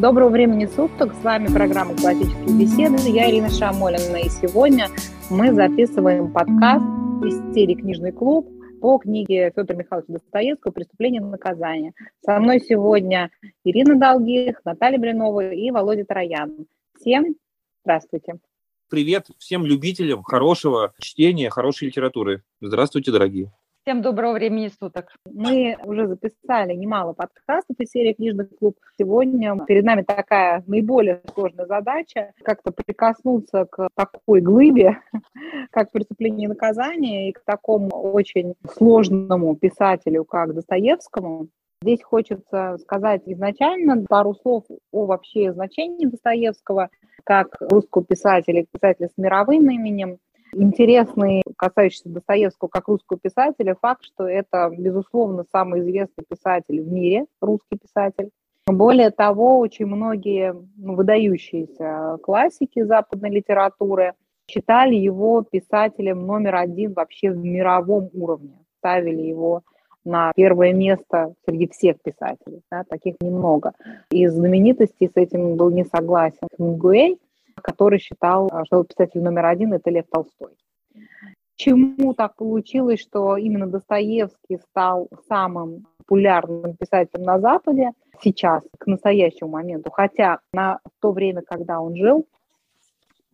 Доброго времени суток. С вами программа «Классические беседы». Я Ирина Шамолина. И сегодня мы записываем подкаст из серии «Книжный клуб» по книге Федора Михайловича Достоевского «Преступление и наказание». Со мной сегодня Ирина Долгих, Наталья Блинова и Володя Троян. Всем здравствуйте. Привет всем любителям хорошего чтения, хорошей литературы. Здравствуйте, дорогие. Всем доброго времени суток. Мы уже записали немало подкастов из серии «Книжный клуб». Сегодня перед нами такая наиболее сложная задача – как-то прикоснуться к такой глыбе, как «Преступление и наказание», и к такому очень сложному писателю, как Достоевскому. Здесь хочется сказать изначально пару слов о вообще значении Достоевского как русского писателя, писателя с мировым именем, Интересный, касающийся Достоевского как русского писателя, факт, что это, безусловно, самый известный писатель в мире, русский писатель. Более того, очень многие ну, выдающиеся классики западной литературы считали его писателем номер один вообще в мировом уровне, ставили его на первое место среди всех писателей. Да, таких немного. Из знаменитостей с этим был не согласен Хемингуэй, который считал, а, что писатель номер один – это Лев Толстой. Почему так получилось, что именно Достоевский стал самым популярным писателем на Западе сейчас, к настоящему моменту, хотя на то время, когда он жил,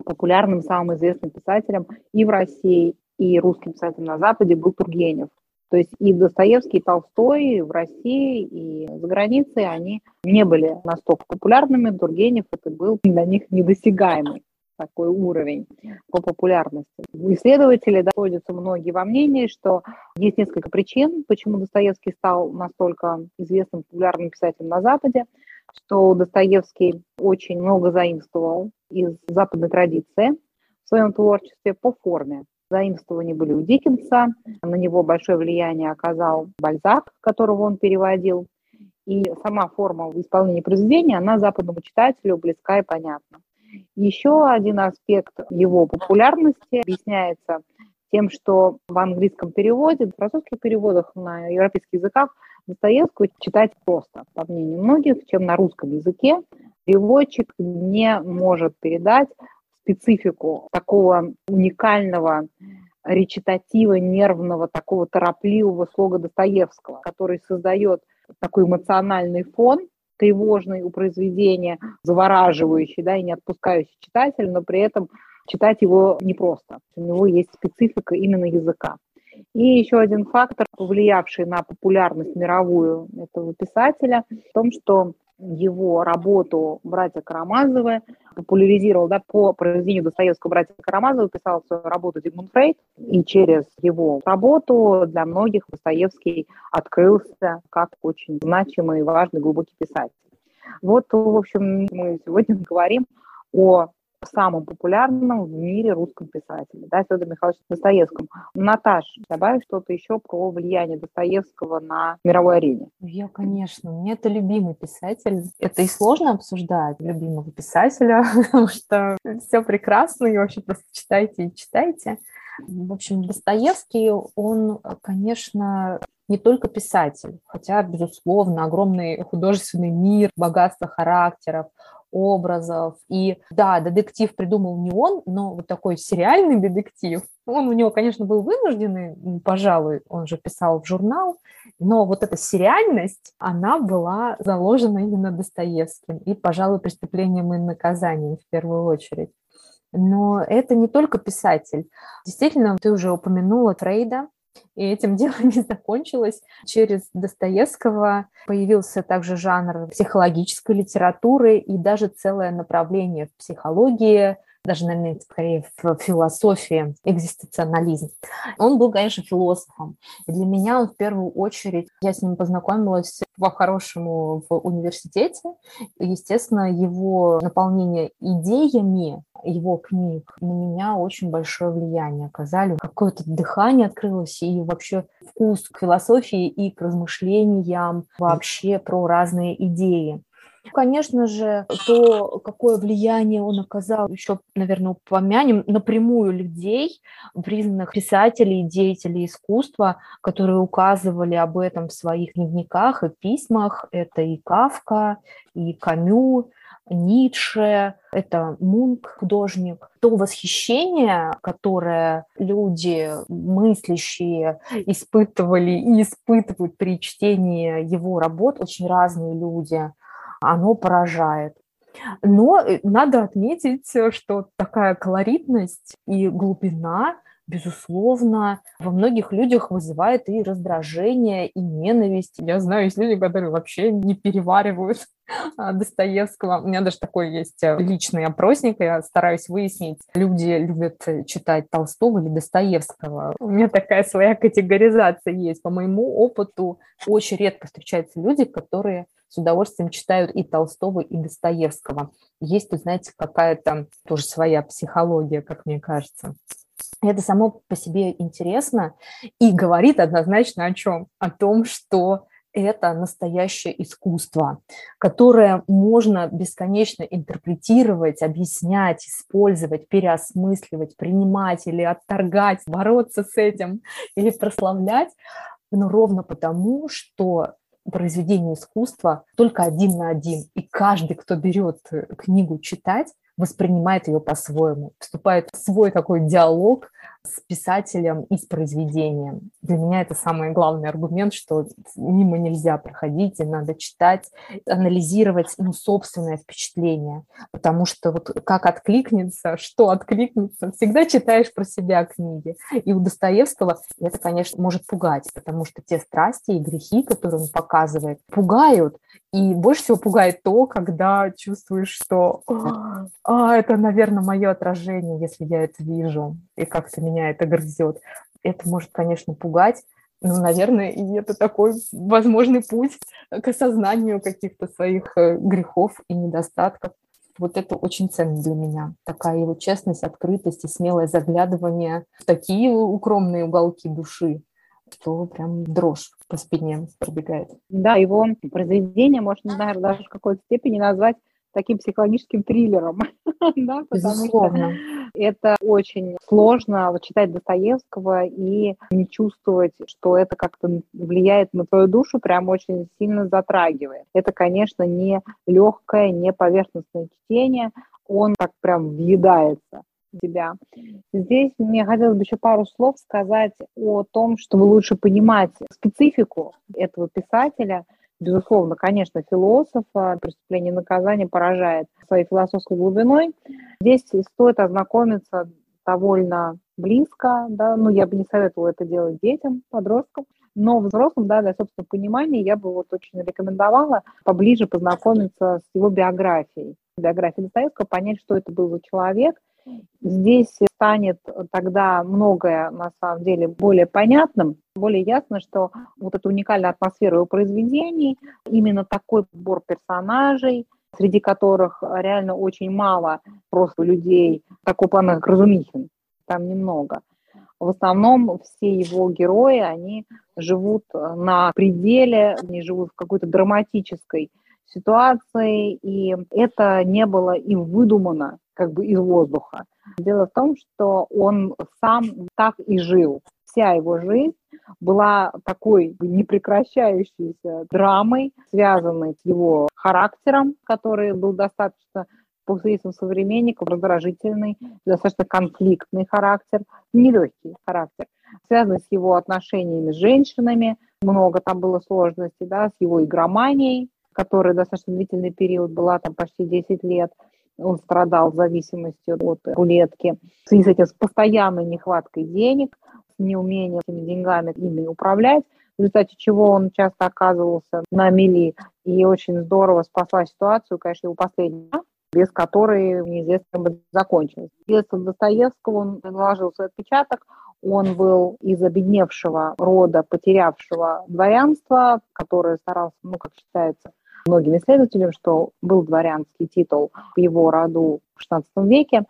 популярным, самым известным писателем и в России, и русским писателем на Западе был Тургенев. То есть и Достоевский, и Толстой в России и за границей, они не были настолько популярными. Тургенев это был для них недосягаемый такой уровень по популярности. Исследователи находятся многие во мнении, что есть несколько причин, почему Достоевский стал настолько известным популярным писателем на Западе, что Достоевский очень много заимствовал из западной традиции в своем творчестве по форме. Заимствования были у Диккенса, на него большое влияние оказал Бальзак, которого он переводил. И сама форма исполнения произведения, она западному читателю близка и понятна. Еще один аспект его популярности объясняется тем, что в английском переводе, в французских переводах на европейских языках Достоевского читать просто, по мнению многих, чем на русском языке. Переводчик не может передать специфику такого уникального речитатива, нервного, такого торопливого слога Достоевского, который создает такой эмоциональный фон, тревожный у произведения, завораживающий, да, и не отпускающий читателя, но при этом читать его непросто. У него есть специфика именно языка. И еще один фактор, повлиявший на популярность мировую этого писателя, в том, что его работу «Братья Карамазовы», популяризировал да, по произведению Достоевского «Братья Карамазовы», писал свою работу Зигмунд Фрейд, и через его работу для многих Достоевский открылся как очень значимый, важный, глубокий писатель. Вот, в общем, мы сегодня говорим о самым популярным в мире русском писателе, да, Федор Михайлович Достоевском. Наташ, добавь что-то еще про влияние Достоевского на мировой арене. Я, конечно, мне это любимый писатель. Это и сложно обсуждать любимого писателя, потому что все прекрасно, и вообще просто читайте и читайте. В общем, Достоевский, он, конечно, не только писатель, хотя, безусловно, огромный художественный мир, богатство характеров, образов. И да, детектив придумал не он, но вот такой сериальный детектив. Он у него, конечно, был вынужденный, пожалуй, он же писал в журнал, но вот эта сериальность, она была заложена именно Достоевским и, пожалуй, преступлением и наказанием в первую очередь. Но это не только писатель. Действительно, ты уже упомянула Фрейда, и этим дело не закончилось. Через Достоевского появился также жанр психологической литературы и даже целое направление в психологии, даже, наверное, скорее в философии, экзистенциализм. Он был, конечно, философом. И для меня он в первую очередь, я с ним познакомилась по-хорошему в университете. естественно, его наполнение идеями его книг на меня очень большое влияние оказали. Какое-то дыхание открылось и вообще вкус к философии и к размышлениям вообще про разные идеи. Конечно же, то, какое влияние он оказал, еще, наверное, упомянем напрямую людей, признанных писателей, деятелей искусства, которые указывали об этом в своих дневниках и письмах. Это и Кавка, и Камю, Ницше, это Мунк, художник. То восхищение, которое люди мыслящие испытывали и испытывают при чтении его работ, очень разные люди, оно поражает. Но э, надо отметить, что такая колоритность и глубина безусловно, во многих людях вызывает и раздражение, и ненависть. Я знаю, есть люди, которые вообще не переваривают а, Достоевского. У меня даже такой есть э, личный опросник, я стараюсь выяснить, люди любят читать Толстого или Достоевского. У меня такая своя категоризация есть. По моему опыту очень редко встречаются люди, которые с удовольствием читают и Толстого, и Достоевского. Есть, вы знаете, какая-то тоже своя психология, как мне кажется. Это само по себе интересно и говорит однозначно о чем? О том, что это настоящее искусство, которое можно бесконечно интерпретировать, объяснять, использовать, переосмысливать, принимать или отторгать, бороться с этим или прославлять, но ровно потому, что произведение искусства только один на один. И каждый, кто берет книгу читать, воспринимает ее по-своему, вступает в свой такой диалог с писателем и с произведением. Для меня это самый главный аргумент, что мимо нельзя проходить, и надо читать, анализировать ну, собственное впечатление, потому что вот как откликнется, что откликнется, всегда читаешь про себя книги. И у Достоевского это, конечно, может пугать, потому что те страсти и грехи, которые он показывает, пугают, и больше всего пугает то, когда чувствуешь, что а, это, наверное, мое отражение, если я это вижу, и как-то меня это грызет. Это может, конечно, пугать, но, наверное, и это такой возможный путь к осознанию каких-то своих э, грехов и недостатков. Вот это очень ценно для меня. Такая его честность, открытость и смелое заглядывание в такие укромные уголки души, что прям дрожь по спине пробегает. Да, его произведение можно, наверное, даже в какой-то степени назвать таким психологическим триллером, да, потому что это очень сложно вот, читать Достоевского и не чувствовать, что это как-то влияет на твою душу, прям очень сильно затрагивает. Это, конечно, не легкое, не поверхностное чтение, он так прям въедается тебя. Здесь мне хотелось бы еще пару слов сказать о том, чтобы лучше понимать специфику этого писателя – Безусловно, конечно, философа «Преступление и наказание» поражает своей философской глубиной. Здесь стоит ознакомиться довольно близко, да, ну, я бы не советовала это делать детям, подросткам, но взрослым, да, для собственного понимания я бы вот очень рекомендовала поближе познакомиться с его биографией. Биографией Достоевского, понять, что это был за человек – Здесь станет тогда многое, на самом деле, более понятным, более ясно, что вот эта уникальная атмосфера его произведений, именно такой подбор персонажей, среди которых реально очень мало просто людей такого плана, как Разумихин, там немного. В основном все его герои, они живут на пределе, они живут в какой-то драматической ситуации, и это не было им выдумано как бы из воздуха. Дело в том, что он сам так и жил. Вся его жизнь была такой непрекращающейся драмой, связанной с его характером, который был достаточно по свидетельствам современников, раздражительный, достаточно конфликтный характер, нелегкий характер, связанный с его отношениями с женщинами, много там было сложностей, да, с его игроманией, которая достаточно длительный период была, там почти 10 лет, он страдал зависимостью от рулетки, в связи с этим с постоянной нехваткой денег, с неумением этими деньгами ими управлять, в результате чего он часто оказывался на мели и очень здорово спасла ситуацию, конечно, его последняя, без которой неизвестно бы закончилось. Детство Достоевского он наложил свой отпечаток, он был из обедневшего рода, потерявшего дворянство, которое старался, ну, как считается, многим исследователям, что был дворянский титул в его роду в XVI веке,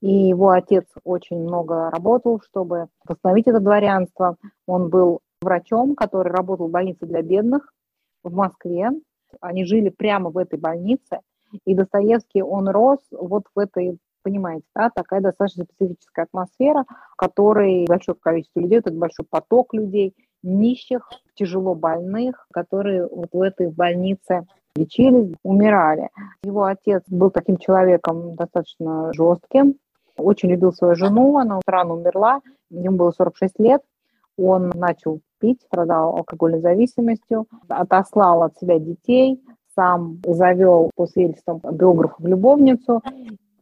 и его отец очень много работал, чтобы восстановить это дворянство. Он был врачом, который работал в больнице для бедных в Москве, Они жили прямо в этой больнице, и Достоевский, он рос вот в этой понимаете, да, такая достаточно специфическая атмосфера, в которой большое количество людей, этот большой поток людей, нищих, тяжело больных, которые вот в этой больнице лечились, умирали. Его отец был таким человеком достаточно жестким, очень любил свою жену, она рано умерла, ему было 46 лет, он начал пить, страдал алкогольной зависимостью, отослал от себя детей, сам завел по свидетельствам биографов любовницу.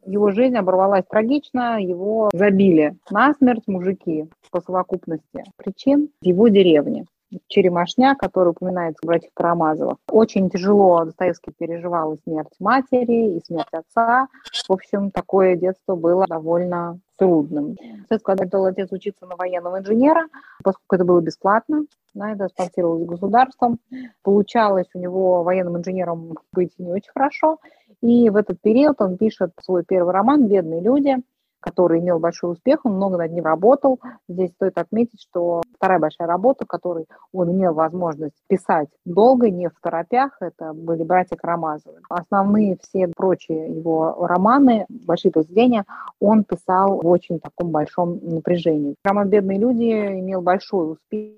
Его жизнь оборвалась трагично, его забили насмерть мужики по совокупности причин в его деревне. Черемашня, который упоминается в «Братьях Карамазовых». Очень тяжело Достоевский переживал и смерть матери, и смерть отца. В общем, такое детство было довольно трудным. Когда отдал отец учиться на военного инженера, поскольку это было бесплатно, да, это спонсировалось государством, получалось у него военным инженером быть не очень хорошо, и в этот период он пишет свой первый роман «Бедные люди», который имел большой успех, он много над ним работал. Здесь стоит отметить, что вторая большая работа, которой он имел возможность писать долго, не в торопях, это были «Братья Карамазовы». Основные все прочие его романы, большие произведения, он писал в очень таком большом напряжении. Роман «Бедные люди» имел большой успех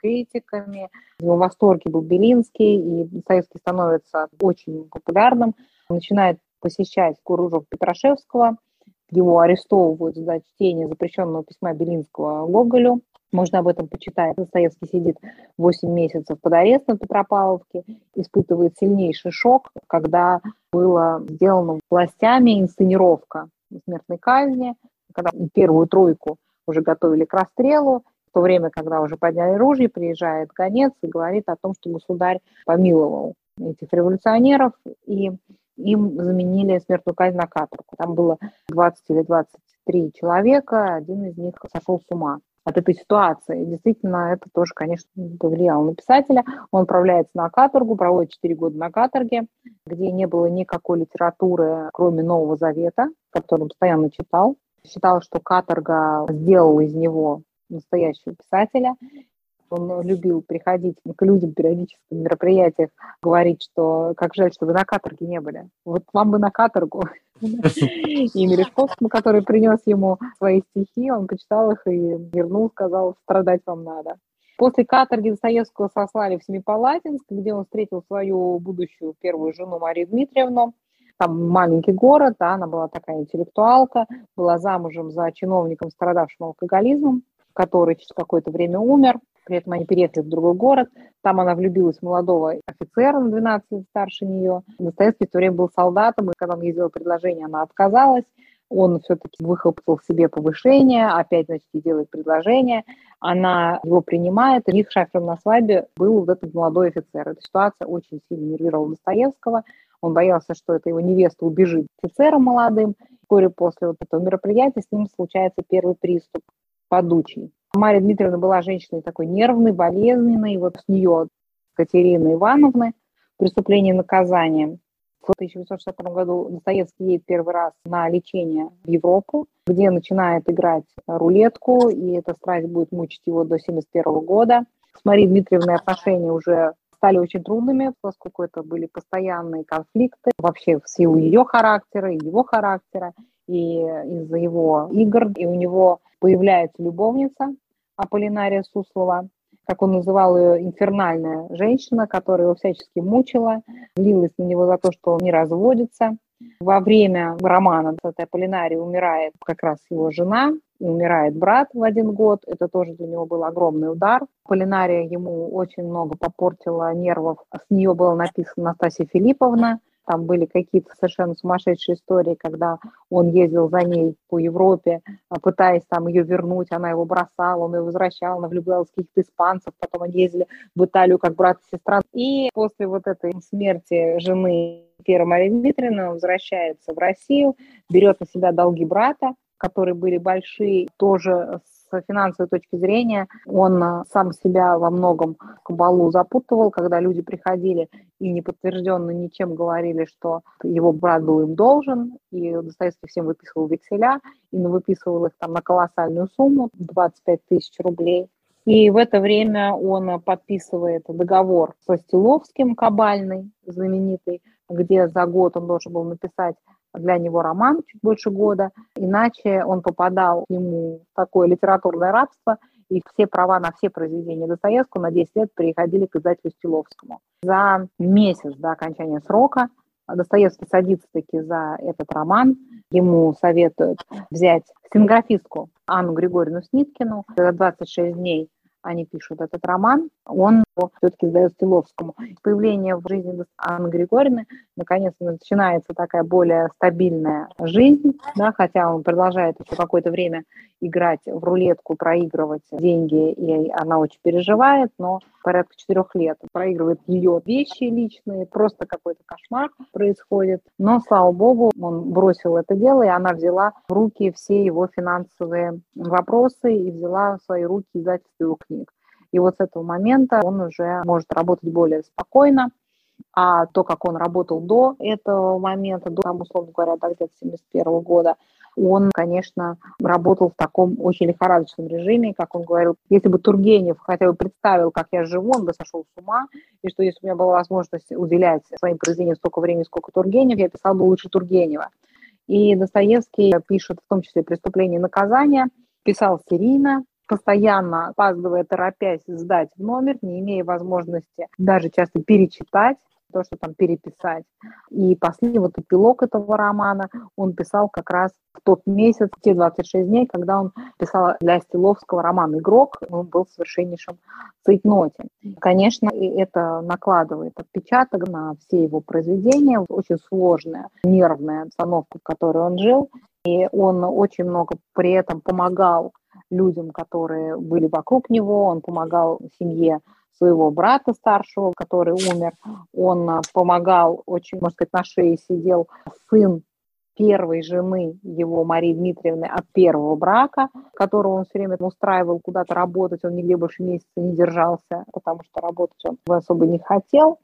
критиками. В восторге был Белинский, и Достоевский становится очень популярным. Начинает посещать кружок Петрашевского – его арестовывают за чтение запрещенного письма Белинского Гоголю. Можно об этом почитать. Достоевский сидит 8 месяцев под арестом в Петропавловке, испытывает сильнейший шок, когда была сделана властями инсценировка смертной казни, когда первую тройку уже готовили к расстрелу, в то время, когда уже подняли ружье, приезжает гонец и говорит о том, что государь помиловал этих революционеров, и им заменили смертную казнь на каторгу. Там было 20 или 23 человека, один из них сошел с ума от этой ситуации. Действительно, это тоже, конечно, повлияло на писателя. Он отправляется на каторгу, проводит 4 года на каторге, где не было никакой литературы, кроме Нового Завета, который он постоянно читал. Считал, что каторга сделала из него настоящего писателя. Он любил приходить к людям периодически на мероприятиях, говорить, что как жаль, что вы на каторге не были. Вот вам бы на каторгу. И Мережковскому, который принес ему свои стихи, он почитал их и вернул, сказал, страдать вам надо. После каторги Достоевского сослали в Семипалатинск, где он встретил свою будущую первую жену Марию Дмитриевну. Там маленький город, да, она была такая интеллектуалка, была замужем за чиновником, страдавшим алкоголизмом, который через какое-то время умер. При этом они переехали в другой город. Там она влюбилась в молодого офицера на 12 лет старше нее. Достоевский в то время был солдатом, и когда он сделал предложение, она отказалась. Он все-таки выхлопотал себе повышение, опять, значит, ей делает предложение. Она его принимает, и их шафером на свадьбе был вот этот молодой офицер. Эта ситуация очень сильно нервировала Достоевского. Он боялся, что эта его невеста убежит офицером молодым. Вскоре после вот этого мероприятия с ним случается первый приступ подучий. Мария Дмитриевна была женщиной такой нервной, болезненной. Вот с нее Катерины Ивановны «Преступление и наказание». В 1860 году Достоевский едет первый раз на лечение в Европу, где начинает играть рулетку, и эта страсть будет мучить его до 1971 года. С Марией Дмитриевной отношения уже стали очень трудными, поскольку это были постоянные конфликты вообще в силу ее характера и его характера, и из-за его игр. И у него появляется любовница Аполлинария Суслова, как он называл ее, инфернальная женщина, которая его всячески мучила, злилась на него за то, что он не разводится. Во время романа этой Аполлинарией умирает как раз его жена, и умирает брат в один год. Это тоже для него был огромный удар. Полинария ему очень много попортила нервов. С нее было написано Настасья Филипповна. Там были какие-то совершенно сумасшедшие истории, когда он ездил за ней по Европе, а, пытаясь там ее вернуть, она его бросала, он ее возвращал, она влюблялась в каких-то испанцев, потом они ездили в Италию как брат и сестра. И после вот этой смерти жены Пьера Марии Дмитриевны он возвращается в Россию, берет на себя долги брата, которые были большие, тоже с финансовой точки зрения он э, сам себя во многом кабалу запутывал, когда люди приходили и неподтвержденно ничем говорили, что его брат был им должен, и Достоевский всем выписывал векселя, и выписывал их там на колоссальную сумму, 25 тысяч рублей. И в это время он подписывает договор со Стиловским, Кабальный, знаменитый, где за год он должен был написать для него роман чуть больше года, иначе он попадал ему в такое литературное рабство, и все права на все произведения Достоевского на 10 лет переходили к издателю Стиловскому. За месяц до окончания срока Достоевский садится таки за этот роман. Ему советуют взять стенографистку Анну Григорьевну Сниткину за 26 дней они пишут этот роман, он все-таки сдает Стиловскому. Появление в жизни Анны Григорьевны, наконец-то начинается такая более стабильная жизнь, да, хотя он продолжает еще какое-то время играть в рулетку, проигрывать деньги, и она очень переживает, но порядка четырех лет проигрывает ее вещи личные, просто какой-то кошмар происходит. Но, слава богу, он бросил это дело, и она взяла в руки все его финансовые вопросы и взяла в свои руки издательство его книг. И вот с этого момента он уже может работать более спокойно, а то, как он работал до этого момента, до, там, условно говоря, до где-то 71 года, он, конечно, работал в таком очень лихорадочном режиме, как он говорил, если бы Тургенев хотя бы представил, как я живу, он бы сошел с ума, и что если бы у меня была возможность уделять своим произведениям столько времени, сколько Тургенев, я писал бы лучше Тургенева. И Достоевский пишет в том числе «Преступление и наказание», писал серийно, постоянно опаздывая, торопясь сдать в номер, не имея возможности даже часто перечитать то, что там переписать. И последний вот эпилог этого романа он писал как раз в тот месяц, те 26 дней, когда он писал для Стиловского роман «Игрок», он был в совершеннейшем цейтноте. Конечно, это накладывает отпечаток на все его произведения, очень сложная нервная обстановка, в которой он жил, и он очень много при этом помогал людям, которые были вокруг него, он помогал семье своего брата старшего, который умер. Он а, помогал, очень, можно сказать, на шее сидел сын первой жены его, Марии Дмитриевны, от первого брака, которого он все время устраивал куда-то работать, он нигде больше месяца не держался, потому что работать он особо не хотел.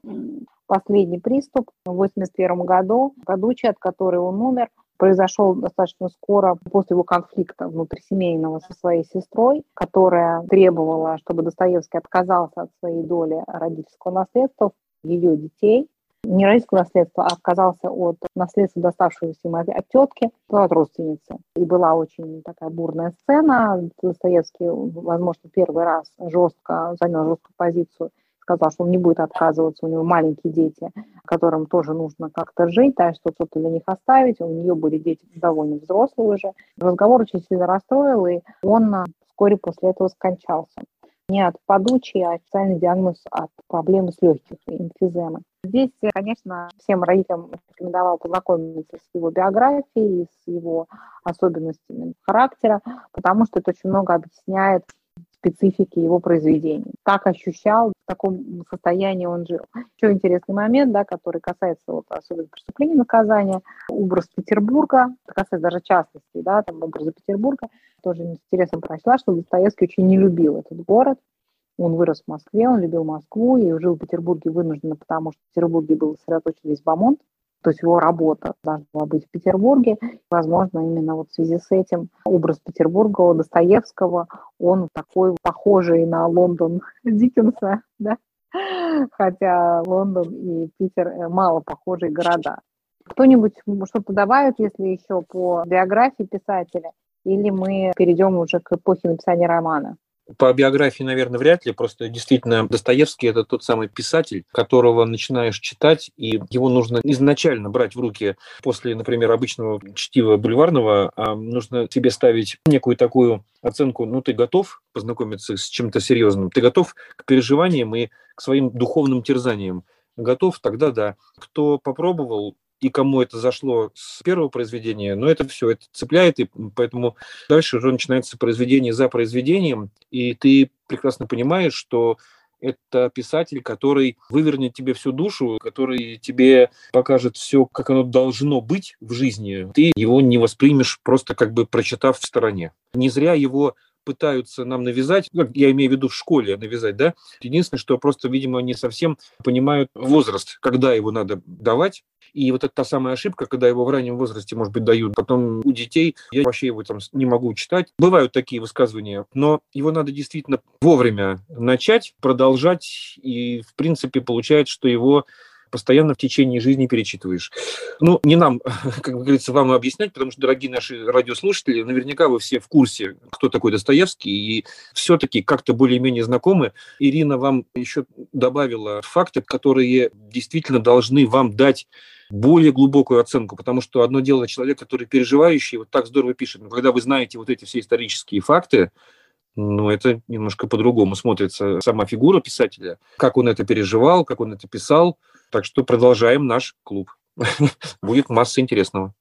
Последний приступ в 1981 году, от которой он умер, произошел достаточно скоро после его конфликта внутрисемейного со своей сестрой, которая требовала, чтобы Достоевский отказался от своей доли родительского наследства ее детей, не родительского наследства, а отказался от наследства, доставшегося ему от, тетки, от родственницы. И была очень такая бурная сцена. Достоевский, возможно, первый раз жестко занял жесткую позицию сказал, что он не будет отказываться, у него маленькие дети, которым тоже нужно как-то жить, да, что-то для них оставить. У нее были дети довольно взрослые уже. Разговор очень сильно расстроил, и он а, вскоре после этого скончался. Не от подучи, а официальный диагноз от проблемы с легких, эмфиземы. Здесь, конечно, всем родителям рекомендовал познакомиться с его биографией, с его особенностями характера, потому что это очень много объясняет специфики его произведений. Как ощущал, в таком состоянии он жил. Еще интересный момент, да, который касается вот, особенно преступления наказания, образ Петербурга, касается даже частности, да, там образа Петербурга, тоже с интересом прочла, что Достоевский очень не любил этот город, он вырос в Москве, он любил Москву и жил в Петербурге вынужденно, потому что в Петербурге был сосредоточен весь Бамонт, то есть его работа должна быть в Петербурге. Возможно, именно вот в связи с этим образ Петербурга у Достоевского, он такой похожий на Лондон Диккенса, да? хотя Лондон и Питер э, мало похожие города. Кто-нибудь что-то добавит, если еще по биографии писателя, или мы перейдем уже к эпохе написания романа? По биографии, наверное, вряд ли. Просто действительно Достоевский – это тот самый писатель, которого начинаешь читать, и его нужно изначально брать в руки после, например, обычного чтива бульварного, а нужно себе ставить некую такую оценку, ну, ты готов познакомиться с чем-то серьезным, ты готов к переживаниям и к своим духовным терзаниям. Готов, тогда да. Кто попробовал, и кому это зашло с первого произведения, но это все, это цепляет, и поэтому дальше уже начинается произведение за произведением, и ты прекрасно понимаешь, что это писатель, который вывернет тебе всю душу, который тебе покажет все, как оно должно быть в жизни. Ты его не воспримешь просто как бы прочитав в стороне. Не зря его пытаются нам навязать, ну, я имею в виду в школе навязать, да, единственное, что просто, видимо, не совсем понимают возраст, когда его надо давать, и вот это та самая ошибка, когда его в раннем возрасте, может быть, дают. Потом у детей я вообще его там не могу читать. Бывают такие высказывания, но его надо действительно вовремя начать, продолжать, и, в принципе, получается, что его постоянно в течение жизни перечитываешь. Ну, не нам, как говорится, вам объяснять, потому что, дорогие наши радиослушатели, наверняка вы все в курсе, кто такой Достоевский, и все-таки как-то более-менее знакомы. Ирина вам еще добавила факты, которые действительно должны вам дать более глубокую оценку, потому что одно дело человек, который переживающий, вот так здорово пишет, но когда вы знаете вот эти все исторические факты, ну, это немножко по-другому смотрится сама фигура писателя, как он это переживал, как он это писал. Так что продолжаем наш клуб. Будет масса интересного.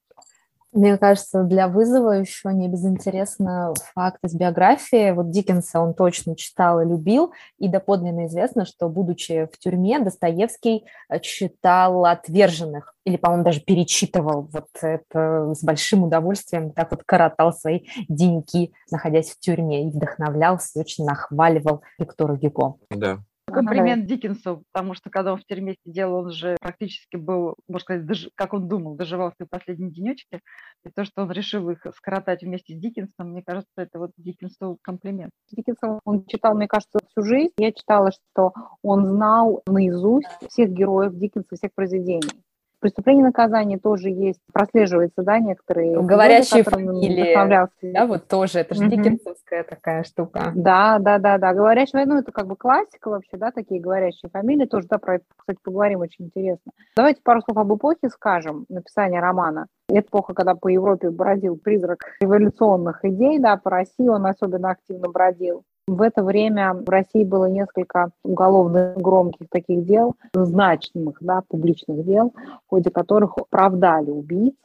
Мне кажется, для вызова еще не безинтересно факт из биографии. Вот Диккенса он точно читал и любил, и доподлинно известно, что, будучи в тюрьме, Достоевский э, читал «Отверженных», или, по-моему, даже перечитывал вот это с большим удовольствием, так вот коротал свои деньки, находясь в тюрьме, и вдохновлялся, очень нахваливал Виктору Гюго. Да, Комплимент ага. Диккенсу, потому что когда он в тюрьме сидел, он же практически был, можно сказать, дож... как он думал, доживал свои последние денечки. И то, что он решил их скоротать вместе с Диккенсом, мне кажется, это вот Диккенсу комплимент. Диккенса он читал, мне кажется, всю жизнь. Я читала, что он знал наизусть всех героев Диккенса, всех произведений преступление и наказание тоже есть, прослеживается, да, некоторые. Говорящие фамилии, да, вот тоже, это же угу. диккенсовская такая штука. Да, да, да, да, говорящие, ну, это как бы классика вообще, да, такие говорящие фамилии, тоже, да, про это, кстати, поговорим, очень интересно. Давайте пару слов об эпохе скажем, написания романа. Эпоха, когда по Европе бродил призрак революционных идей, да, по России он особенно активно бродил. В это время в России было несколько уголовных громких таких дел, значимых, да, публичных дел, в ходе которых оправдали убийц,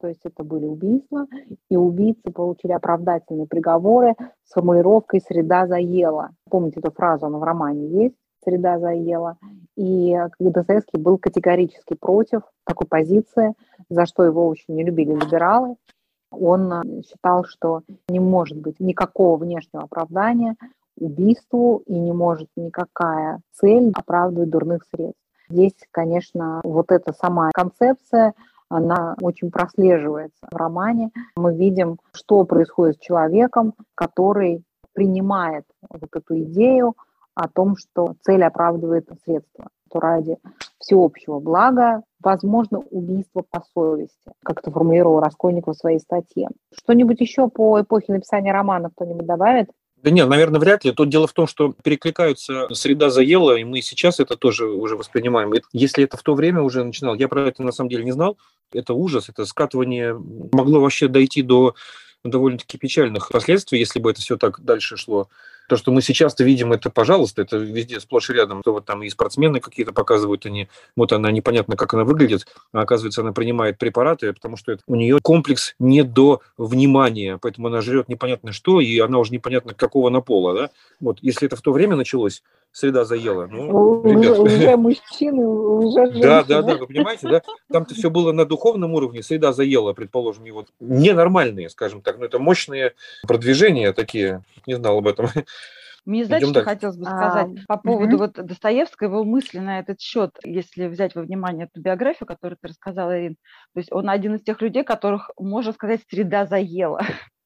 то есть это были убийства, и убийцы получили оправдательные приговоры с формулировкой «среда заела». Помните эту фразу, она в романе есть, «среда заела». И Достоевский был категорически против такой позиции, за что его очень не любили либералы. Он э, считал, что не может быть никакого внешнего оправдания убийству и не может никакая цель оправдывать дурных средств. Здесь, конечно, вот эта сама концепция, она очень прослеживается в романе. Мы видим, что происходит с человеком, который принимает вот эту идею о том, что цель оправдывает средства, что ради всеобщего блага возможно убийство по совести, как это формулировал Раскольников в своей статье. Что-нибудь еще по эпохе написания романа кто-нибудь добавит? Да нет, наверное, вряд ли. Тут дело в том, что перекликаются среда заела, и мы сейчас это тоже уже воспринимаем. Если это в то время уже начинал, я про это на самом деле не знал, это ужас, это скатывание могло вообще дойти до довольно-таки печальных последствий, если бы это все так дальше шло. То, что мы сейчас-то видим, это, пожалуйста, это везде сплошь и рядом. То вот там и спортсмены какие-то показывают, они, вот она непонятно, как она выглядит, а оказывается, она принимает препараты, потому что это, у нее комплекс не до внимания, поэтому она жрет непонятно что, и она уже непонятно какого на пола, да. Вот, если это в то время началось, среда заела. Ну, ребят. Уже мужчины, уже женщины. Да, да, да, вы понимаете, да? Там-то все было на духовном уровне, среда заела, предположим, вот ненормальные, скажем так, но это мощные продвижения такие, не знал об этом. Мне, знаете, что дальше. хотелось бы сказать а, по поводу угу. вот Достоевского, его мысли на этот счет, если взять во внимание эту биографию, которую ты рассказала, Ирин. То есть он один из тех людей, которых, можно сказать, среда заела.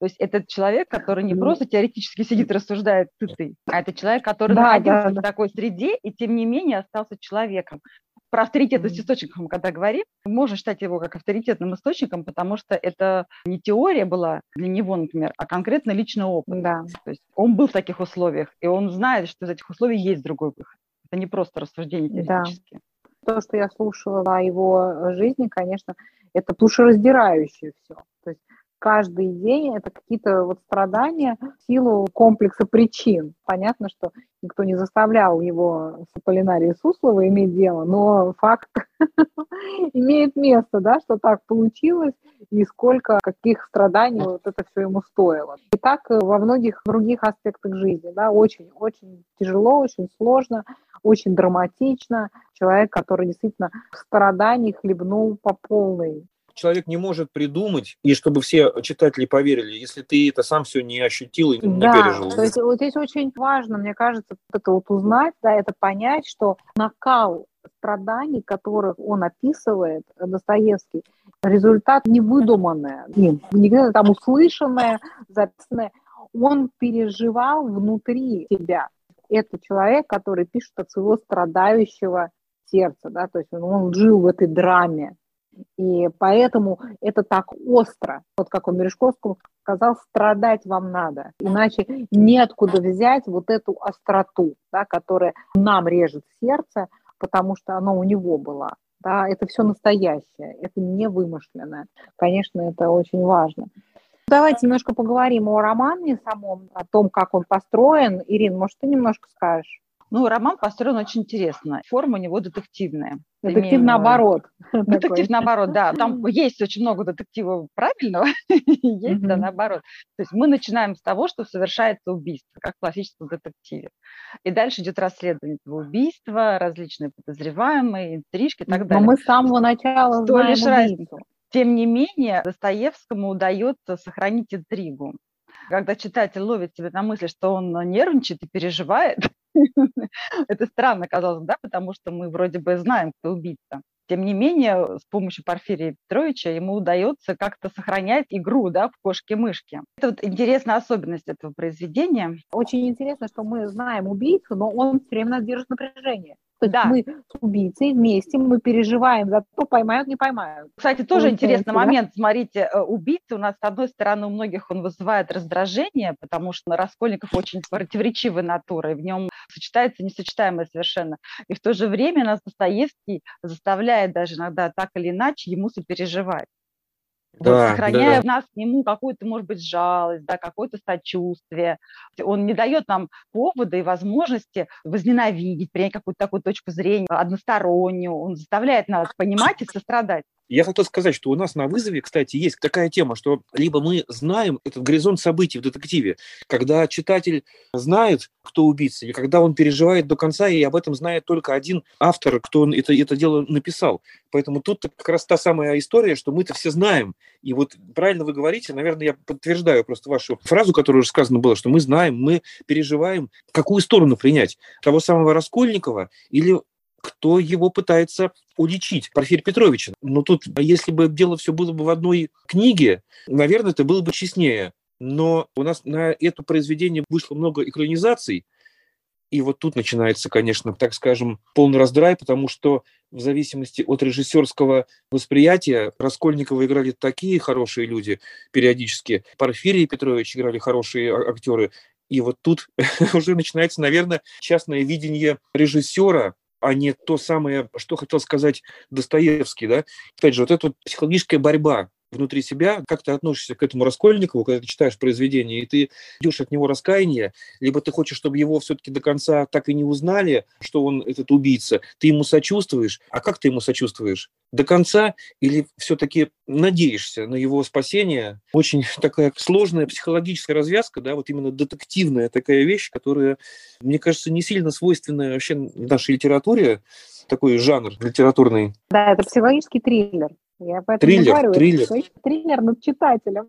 То есть это человек, который не просто теоретически сидит, рассуждает ты, а это человек, который да, находился да, да. в такой среде и тем не менее остался человеком. Про авторитетность источников мы когда говорим, можно считать его как авторитетным источником, потому что это не теория была для него, например, а конкретно личный опыт. Да. То есть он был в таких условиях, и он знает, что из этих условий есть другой выход. Это не просто рассуждение теоретические. Да. То, что я слушала о его жизни, конечно, это душераздирающее все. То есть каждый день это какие-то вот страдания в силу комплекса причин. Понятно, что никто не заставлял его с Аполлинарией Суслова иметь дело, но факт имеет место, да, что так получилось, и сколько каких страданий вот это все ему стоило. И так во многих других аспектах жизни, да, очень-очень тяжело, очень сложно, очень драматично. Человек, который действительно в страдании хлебнул по полной человек не может придумать, и чтобы все читатели поверили, если ты это сам все не ощутил и не да, пережил. то есть вот здесь очень важно, мне кажется, это вот узнать, да, это понять, что накал страданий, которых он описывает, Достоевский, результат не выдуманное им, не где-то там услышанное, записанное, он переживал внутри себя. Это человек, который пишет от своего страдающего сердца, да, то есть он, он жил в этой драме, и поэтому это так остро. Вот как он Мережковскому сказал, страдать вам надо. Иначе неоткуда взять вот эту остроту, да, которая нам режет сердце, потому что оно у него было. Да, это все настоящее, это не вымышленное. Конечно, это очень важно. Давайте немножко поговорим о романе самом, о том, как он построен. Ирина, может, ты немножко скажешь? Ну, роман построен очень интересно. Форма у него детективная. Детектив Имеем... наоборот. Детектив наоборот, да. Там есть очень много детективов правильного, есть, да, наоборот. То есть мы начинаем с того, что совершается убийство, как в классическом детективе. И дальше идет расследование этого убийства, различные подозреваемые, интрижки и так далее. Но мы с самого начала знаем убийцу. Тем не менее, Достоевскому удается сохранить интригу. Когда читатель ловит себя на мысли, что он нервничает и переживает, Это странно казалось, да, потому что мы вроде бы знаем, кто убийца. Тем не менее, с помощью Порфирия Петровича ему удается как-то сохранять игру да, в кошки-мышки. Это вот интересная особенность этого произведения. Очень интересно, что мы знаем убийцу, но он все время держит напряжение. То есть да. мы с убийцей вместе, мы переживаем за то, поймают, не поймают. Кстати, тоже Получается, интересный да? момент. Смотрите, э, убийца у нас, с одной стороны, у многих он вызывает раздражение, потому что Раскольников очень противоречивая натура, и в нем сочетается несочетаемое совершенно. И в то же время нас Достоевский заставляет даже иногда так или иначе ему сопереживать да, вот, сохраняя да, да. в нас к нему какую-то, может быть, жалость, да, какое-то сочувствие. Он не дает нам повода и возможности возненавидеть, принять какую-то такую точку зрения одностороннюю. Он заставляет нас понимать и сострадать. Я хотел сказать, что у нас на вызове, кстати, есть такая тема, что либо мы знаем этот горизонт событий в детективе, когда читатель знает, кто убийца, или когда он переживает до конца, и об этом знает только один автор, кто это, это дело написал. Поэтому тут как раз та самая история, что мы-то все знаем. И вот правильно вы говорите, наверное, я подтверждаю просто вашу фразу, которая уже сказано было, что мы знаем, мы переживаем, какую сторону принять. Того самого Раскольникова или кто его пытается уличить, Порфирия Петровича. Но тут, если бы дело все было бы в одной книге, наверное, это было бы честнее. Но у нас на это произведение вышло много экранизаций, и вот тут начинается, конечно, так скажем, полный раздрай, потому что в зависимости от режиссерского восприятия Раскольникова играли такие хорошие люди периодически, Порфирий Петрович играли хорошие а, актеры, и вот тут уже начинается, наверное, частное видение режиссера а не то самое, что хотел сказать Достоевский, да. Опять же, вот эта вот психологическая борьба внутри себя, как ты относишься к этому Раскольникову, когда ты читаешь произведение, и ты ждешь от него раскаяния, либо ты хочешь, чтобы его все-таки до конца так и не узнали, что он этот убийца, ты ему сочувствуешь, а как ты ему сочувствуешь? До конца или все-таки надеешься на его спасение? Очень такая сложная психологическая развязка, да, вот именно детективная такая вещь, которая, мне кажется, не сильно свойственна вообще нашей литературе, такой жанр литературный. Да, это психологический триллер. Я поэтому триллер, говорю, триллер. триллер над читателем.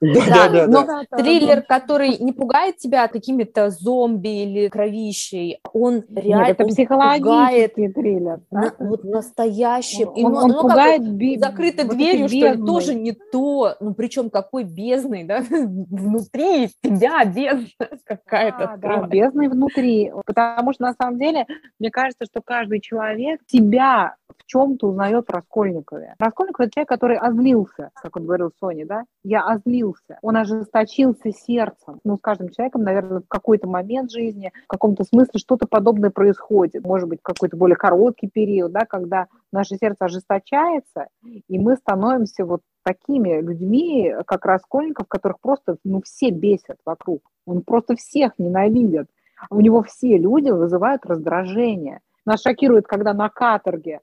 Да, да, но триллер, который не пугает тебя какими-то зомби или кровищей, он реально это психологический триллер. Вот настоящим. Он пугает закрытой дверью, что ли, тоже не то. Ну, причем какой бездной, да? Внутри тебя бездна какая-то. Да, бездной внутри. Потому что, на самом деле, мне кажется, что каждый человек себя в чем-то узнает в Раскольникове. Раскольников – это человек, который озлился, как он говорил Соне, да? Я озлился. Он ожесточился сердцем. Ну, с каждым человеком, наверное, в какой-то момент жизни, в каком-то смысле что-то подобное происходит. Может быть, какой-то более короткий период, да, когда наше сердце ожесточается, и мы становимся вот такими людьми, как Раскольников, которых просто, ну, все бесят вокруг. Он просто всех ненавидит. У него все люди вызывают раздражение. Нас шокирует, когда на каторге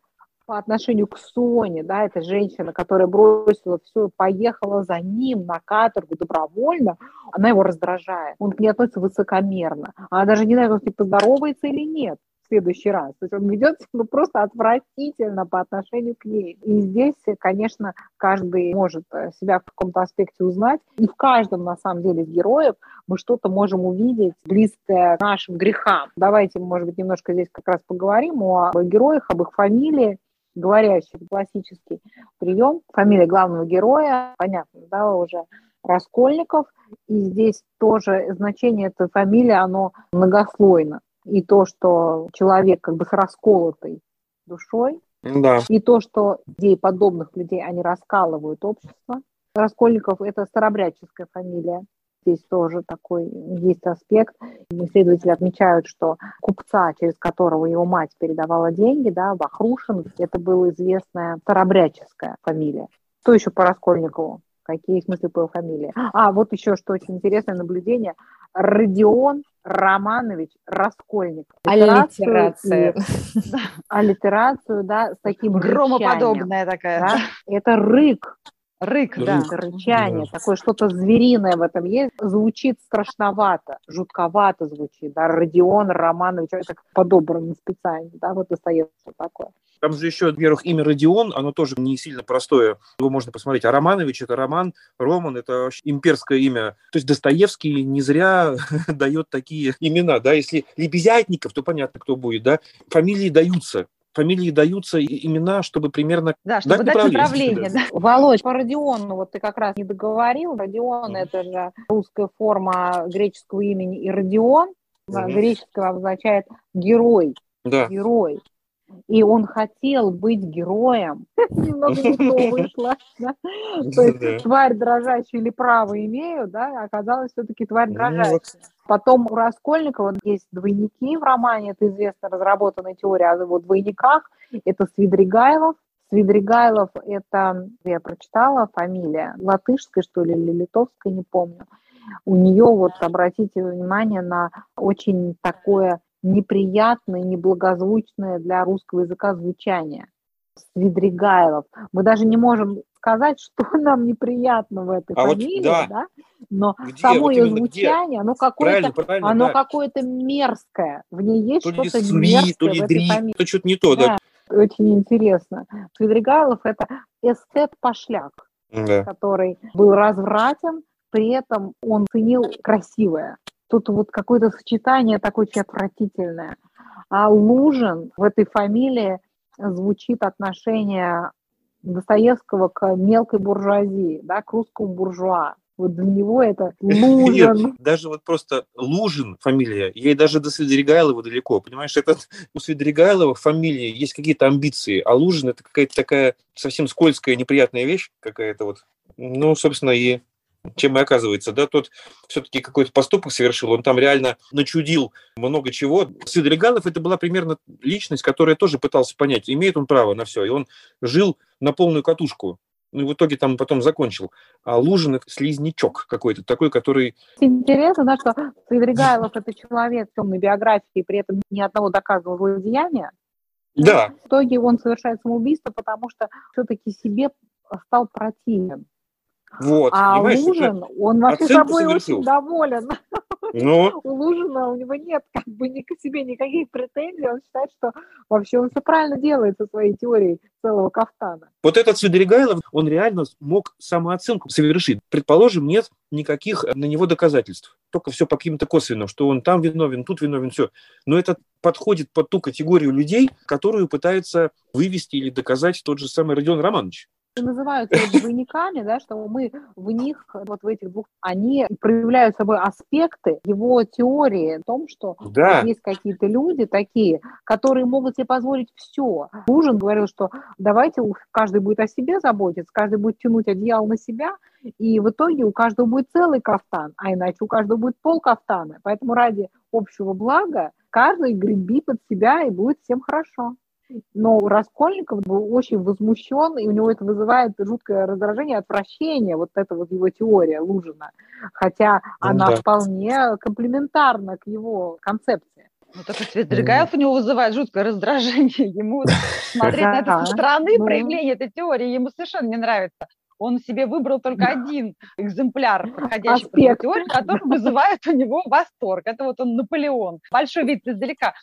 по отношению к Соне, да, это женщина, которая бросила все, поехала за ним на каторгу добровольно, она его раздражает. Он к ней относится высокомерно. Она даже не знает, он с ней поздоровается или нет. С следующий раз. То есть он ведет ну, просто отвратительно по отношению к ней. И здесь, конечно, каждый может э, себя в каком-то аспекте узнать. И в каждом, на самом деле, из героев мы что-то можем увидеть близкое к нашим грехам. Давайте, может быть, немножко здесь как раз поговорим о героях, об их фамилии говорящий классический прием. Фамилия главного героя, понятно, да, уже Раскольников. И здесь тоже значение этой фамилии, оно многослойно. И то, что человек как бы с расколотой душой, да. и то, что идеи подобных людей, они раскалывают общество. Раскольников – это старобрядческая фамилия. Здесь тоже такой есть аспект. Исследователи отмечают, что купца, через которого его мать передавала деньги, да, Бахрушин, это была известная старобрядческая фамилия. Что еще по Раскольникову? Какие смыслы по его фамилии? А, вот еще что очень интересное наблюдение. Родион Романович Раскольников. Аллитерация. Аллитерацию, да, с таким Громоподобная такая. Да? Это рык. Рык, да. Рычание, да. такое что-то звериное в этом есть. Звучит страшновато, жутковато звучит. Да? Родион Романович, это подобрано специально, да, вот Достоевский такое. Там же еще, во-первых, имя Родион, оно тоже не сильно простое. Его можно посмотреть. А Романович – это Роман, Роман – это имперское имя. То есть Достоевский не зря дает такие имена. Да? Если Лебезятников, то понятно, кто будет. Да? Фамилии даются фамилии даются имена, чтобы примерно да, чтобы дать, дать направление. Да. Володь, по Родиону, вот ты как раз не договорил. Родион mm. – это же русская форма греческого имени, и Родион mm. греческого обозначает герой. Да. Герой. И он хотел быть героем. Немного не то вышло. То есть тварь дрожащая или право имею, да, оказалась все-таки тварь ну дрожащая. Потом у Раскольникова есть двойники в романе, это известно разработанная теория о его двойниках. Это Свидригайлов. Свидригайлов – это, я прочитала, фамилия латышская, что ли, или литовская, не помню. У нее, вот обратите внимание на очень такое неприятное, неблагозвучное для русского языка звучание. Свидригайлов. Мы даже не можем сказать, что нам неприятно в этой а фамилии, вот, да. да? но где, само вот ее звучание, где? оно какое-то, правильно, оно да. какое-то мерзкое. В ней есть что-то мерзкое то ли в этой фамилии. То что-то не то, да. да. Очень интересно. Свидригайлов – это эстет-пошляк, да. который был развратен, при этом он ценил красивое. Тут вот какое-то сочетание такое очень отвратительное. А Лужин в этой фамилии звучит отношение Достоевского к мелкой буржуазии, да, к русскому буржуа. Вот для него это Лужин. Нет, даже вот просто Лужин фамилия, ей даже до Свидригайлова далеко, понимаешь, это у Свидригайлова фамилии есть какие-то амбиции, а Лужин это какая-то такая совсем скользкая, неприятная вещь какая-то вот. Ну, собственно, и чем и оказывается, да, тот все-таки какой-то поступок совершил, он там реально начудил много чего. Свидригайлов это была примерно личность, которая тоже пытался понять, имеет он право на все, и он жил на полную катушку. Ну и в итоге там потом закончил. А Лужин – слизнячок какой-то, такой, который… Интересно, да, что Свидригайлов – это человек темной биографией, при этом ни одного доказанного злодеяния. Да. В итоге он совершает самоубийство, потому что все-таки себе стал противен. Вот, а Лужин, он вообще собой совершил. очень доволен. Ну? У Лужина, у него нет как бы ни к себе никаких претензий, он считает, что вообще он все правильно делает со своей теорией целого кафтана. Вот этот Свидригайлов, он реально мог самооценку совершить. Предположим, нет никаких на него доказательств. Только все по каким-то косвенным, что он там виновен, тут виновен, все. Но это подходит под ту категорию людей, которую пытается вывести или доказать тот же самый Родион Романович называются вот двойниками, да, что мы в них, вот в этих двух, они проявляют собой аспекты его теории о том, что да. есть какие-то люди такие, которые могут себе позволить все. Лужин говорил, что давайте каждый будет о себе заботиться, каждый будет тянуть одеяло на себя, и в итоге у каждого будет целый кафтан, а иначе у каждого будет пол кафтана. Поэтому ради общего блага каждый греби под себя, и будет всем хорошо. Но Раскольников был очень возмущен, и у него это вызывает жуткое раздражение, отвращение, вот эта вот его теория Лужина. Хотя ну, она да. вполне комплементарна к его концепции. Ну, так и Свидригайлов у него вызывает жуткое раздражение. Ему смотреть на это со стороны, ну. проявление этой теории, ему совершенно не нравится он себе выбрал только один экземпляр, подходящий под теорию, который вызывает у него восторг. Это вот он Наполеон. Большой вид издалека.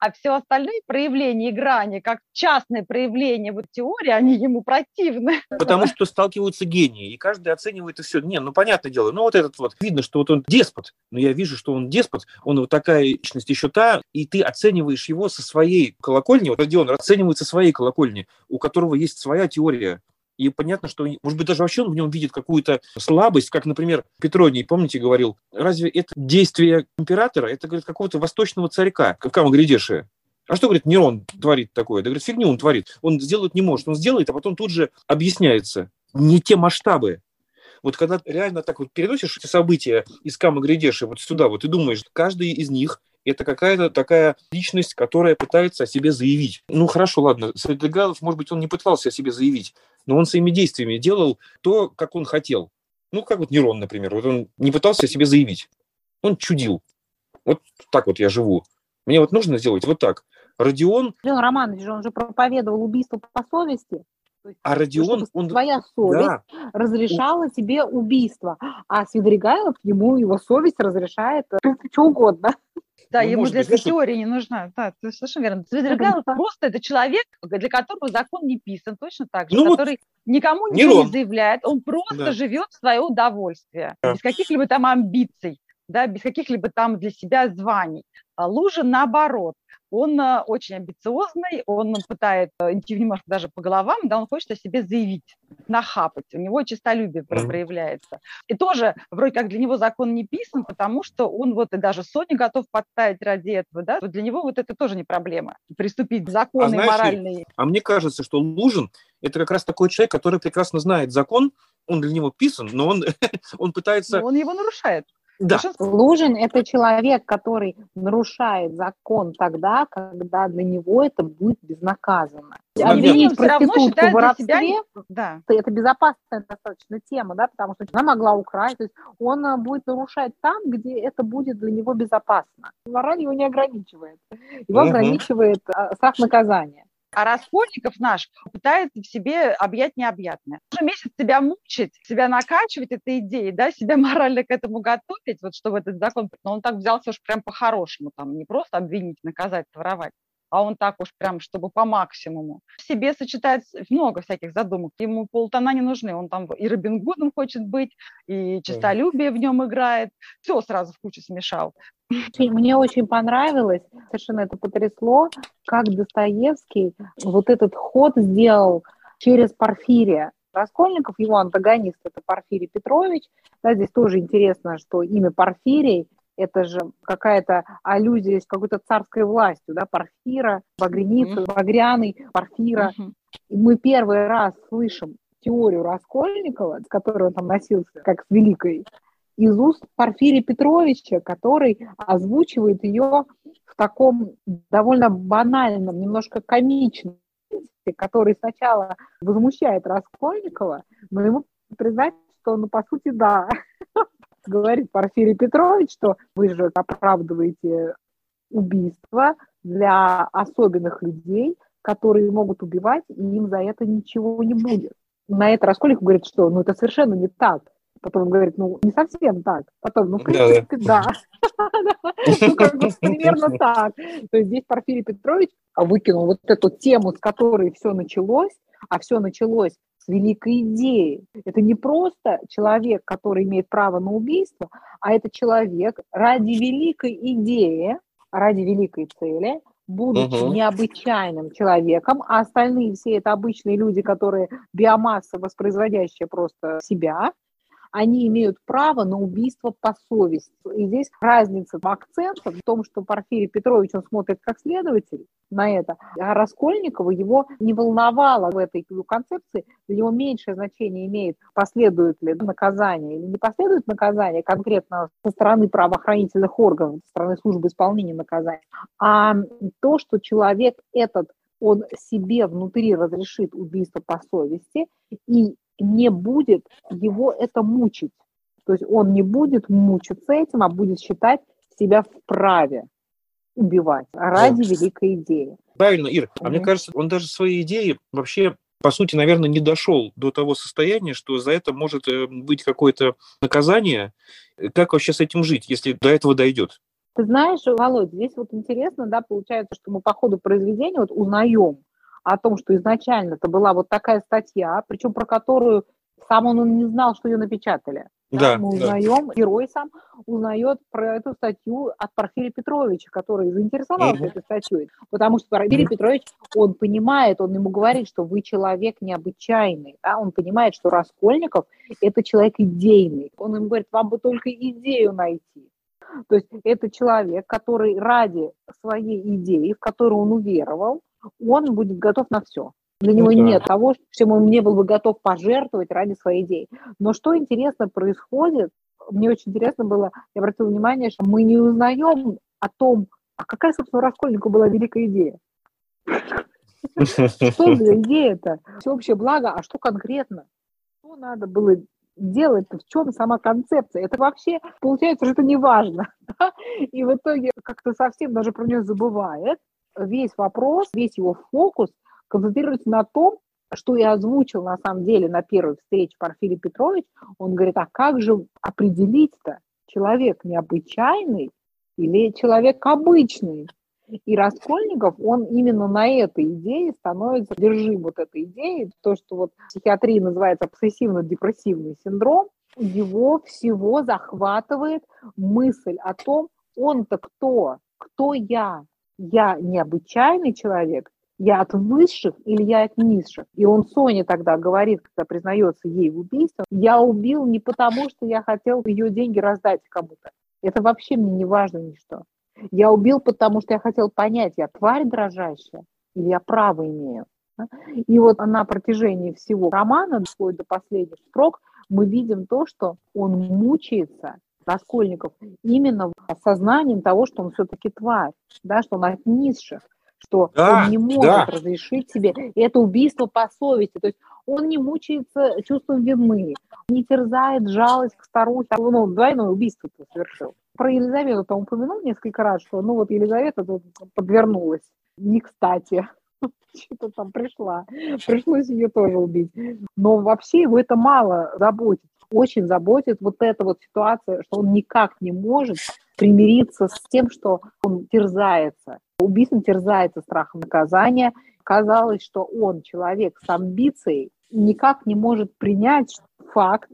А все остальные проявления и грани, как частные проявления вот теории, они ему противны. Потому что сталкиваются гении, и каждый оценивает и все. Не, ну, понятное дело, ну, вот этот вот, видно, что вот он деспот, но я вижу, что он деспот, он вот такая личность еще та, и ты оцениваешь его со своей колокольни, вот где он оценивает со своей колокольни, у которого есть своя теория, и понятно, что, может быть, даже вообще он в нем видит какую-то слабость, как, например, Петроний, помните, говорил, разве это действие императора, это, говорит, какого-то восточного царька, как Камагридеши. А что, говорит, Нерон творит такое? Да, говорит, фигню он творит. Он сделать не может. Он сделает, а потом тут же объясняется. Не те масштабы. Вот когда реально так вот переносишь эти события из Кама Гридеши вот сюда, вот и думаешь, каждый из них это какая-то такая личность, которая пытается о себе заявить. Ну, хорошо, ладно, Средогалов, может быть, он не пытался о себе заявить, но он своими действиями делал то, как он хотел. Ну, как вот Нерон, например. Вот он не пытался себе заявить. Он чудил. Вот так вот я живу. Мне вот нужно сделать вот так. Родион... Родион Романович, он же проповедовал убийство по совести. А Родион, он... Твоя совесть да. разрешала тебе убийство, а Свидригайлов, ему его совесть разрешает э, что угодно. Да, ну, ему для этой теории не нужна. Да, ты совершенно верно. Свидригайлов просто это человек, для которого закон не писан, точно так же, ну, который вот никому ничего не заявляет, он просто да. живет в свое удовольствие, да. без каких-либо там амбиций, да, без каких-либо там для себя званий. А Лужин наоборот он э, очень амбициозный, он пытает э, идти немножко даже по головам, да, он хочет о себе заявить, нахапать, у него честолюбие mm-hmm. проявляется. И тоже вроде как для него закон не писан, потому что он вот и даже сотни готов подставить ради этого, да, для него вот это тоже не проблема, приступить к закону а знаешь, моральный. А мне кажется, что Лужин – это как раз такой человек, который прекрасно знает закон, он для него писан, но он, он пытается... Но он его нарушает. Да. Лужин – это человек, который нарушает закон тогда, когда для него это будет безнаказанно. Обвинить проститутку в воровстве себя... да. – это безопасная достаточно тема, да, потому что она могла украсть. То есть он э, будет нарушать там, где это будет для него безопасно. Мораль его не ограничивает. Его угу. ограничивает э, страх наказания. А Раскольников наш пытается в себе объять необъятное. Уже месяц себя мучить, себя накачивать этой идеей, да, себя морально к этому готовить, вот чтобы этот закон... Но он так взялся уж прям по-хорошему, там, не просто обвинить, наказать, воровать, а он так уж прям, чтобы по максимуму. В себе сочетает много всяких задумок. Ему полтона не нужны. Он там и Робин Гудом хочет быть, и честолюбие в нем играет. Все сразу в кучу смешал. Мне очень понравилось, совершенно это потрясло, как Достоевский вот этот ход сделал через Порфирия. Раскольников, его антагонист, это Порфирий Петрович. Да, здесь тоже интересно, что имя Порфирий это же какая-то аллюзия с какой-то царской властью, да, Порфира, Багряница, mm-hmm. Багряный, Порфира. Mm-hmm. И мы первый раз слышим теорию Раскольникова, с которой он там носился, как с великой, из уст Порфирия Петровича, который озвучивает ее в таком довольно банальном, немножко комичном, который сначала возмущает Раскольникова, но ему признать, что, ну, по сути, да, говорит Порфирий Петрович, что вы же оправдываете убийство для особенных людей, которые могут убивать, и им за это ничего не будет. На это Раскольников говорит, что ну это совершенно не так. Потом он говорит, ну не совсем так. Потом, ну в принципе, да. Ну как бы примерно так. То есть здесь Порфирий Петрович выкинул вот эту тему, с которой все началось, а все началось с великой идеей. Это не просто человек, который имеет право на убийство, а это человек ради великой идеи, ради великой цели, будучи угу. необычайным человеком, а остальные все это обычные люди, которые биомасса, воспроизводящая просто себя, они имеют право на убийство по совести. И здесь разница в акцентах в том, что Порфирий Петрович, он смотрит как следователь на это, а Раскольникова его не волновало в этой концепции, для него меньшее значение имеет, последует ли наказание или не последует наказание конкретно со стороны правоохранительных органов, со стороны службы исполнения наказания, а то, что человек этот он себе внутри разрешит убийство по совести, и не будет его это мучить. То есть он не будет мучиться этим, а будет считать себя вправе убивать ради вот. великой идеи. Правильно, Ир. А мне кажется, он даже свои идеи вообще по сути, наверное, не дошел до того состояния, что за это может э, быть какое-то наказание. Как вообще с этим жить, если до этого дойдет? Ты знаешь, Володь, здесь вот интересно, да, получается, что мы по ходу произведения вот узнаем о том, что изначально это была вот такая статья, причем про которую сам он не знал, что ее напечатали. Да, мы узнаем, да. герой сам узнает про эту статью от Порфирия Петровича, который заинтересовался mm-hmm. этой статьей. Потому что Порфирий mm-hmm. Петрович, он понимает, он ему говорит, что вы человек необычайный. Да? Он понимает, что Раскольников – это человек идейный. Он ему говорит, вам бы только идею найти. То есть это человек, который ради своей идеи, в которую он уверовал, он будет готов на все. Для него ну, нет того, чем он не был бы готов пожертвовать ради своей идеи. Но что интересно происходит, мне очень интересно было, я обратила внимание, что мы не узнаем о том, а какая, собственно, у Раскольникова была великая идея. Что за идея-то? Всеобщее благо, а что конкретно? Что надо было делать в чем сама концепция? Это вообще, получается, что это не важно. И в итоге как-то совсем даже про нее забывает. Весь вопрос, весь его фокус концентрируется на том, что я озвучил на самом деле на первой встрече Порфирий Петрович, он говорит, а как же определить-то, человек необычайный или человек обычный? И Раскольников, он именно на этой идее становится держим вот этой идеей, то, что вот в психиатрии называется обсессивно-депрессивный синдром, его всего захватывает мысль о том, он-то кто, кто я, я необычайный человек я от высших или я от низших. И он Соне тогда говорит, когда признается ей в убийстве, я убил не потому, что я хотел ее деньги раздать кому-то. Это вообще мне не важно ничто. Я убил, потому что я хотел понять, я тварь дрожащая или я право имею. И вот на протяжении всего романа, вплоть до последних строк, мы видим то, что он мучается, Раскольников, именно осознанием того, что он все-таки тварь, да, что он от низших, что да, он не может да. разрешить себе это убийство по совести. То есть он не мучается чувством вины, не терзает жалость к старухе. Ну, двойное убийство совершил. Про Елизавету там упомянул несколько раз, что ну вот Елизавета подвернулась. Не кстати. Что-то там пришла. Пришлось ее тоже убить. Но вообще его это мало заботит. Очень заботит вот эта вот ситуация, что он никак не может примириться с тем, что он терзается Убийца терзается страхом наказания. Казалось, что он, человек с амбицией, никак не может принять факт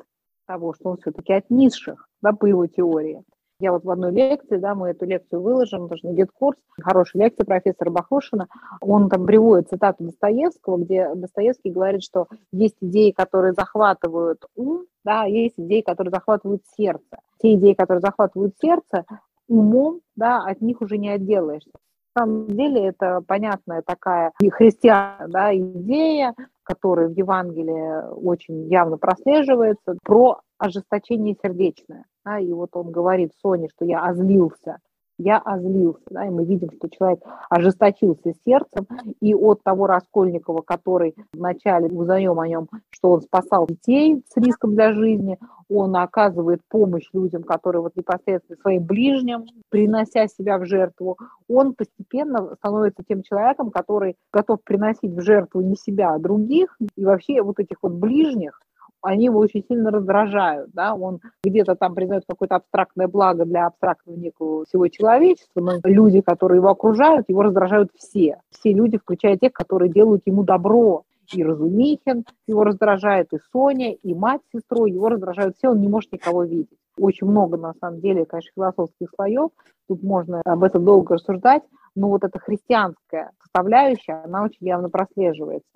того, что он все-таки от низших, да, по его теории. Я вот в одной лекции, да, мы эту лекцию выложим, даже на GetCourse, хорошая лекция профессора Бахрушина, он там приводит цитату Достоевского, где Достоевский говорит, что есть идеи, которые захватывают ум, да, есть идеи, которые захватывают сердце. Те идеи, которые захватывают сердце, умом, да, от них уже не отделаешься самом деле это понятная такая и христиан, да, идея, которая в Евангелии очень явно прослеживается, про ожесточение сердечное. Да, и вот он говорит Соне, что я озлился я озлился. Да, и мы видим, что человек ожесточился сердцем, и от того Раскольникова, который вначале узнаем о нем, что он спасал детей с риском для жизни, он оказывает помощь людям, которые вот непосредственно своим ближним, принося себя в жертву, он постепенно становится тем человеком, который готов приносить в жертву не себя, а других, и вообще вот этих вот ближних, они его очень сильно раздражают, да, он где-то там признает какое-то абстрактное благо для абстрактного некого всего человечества, но люди, которые его окружают, его раздражают все. Все люди, включая тех, которые делают ему добро. И Разумихин его раздражает, и Соня, и мать с его раздражают все, он не может никого видеть. Очень много, на самом деле, конечно, философских слоев, тут можно об этом долго рассуждать, но вот эта христианская составляющая, она очень явно прослеживается.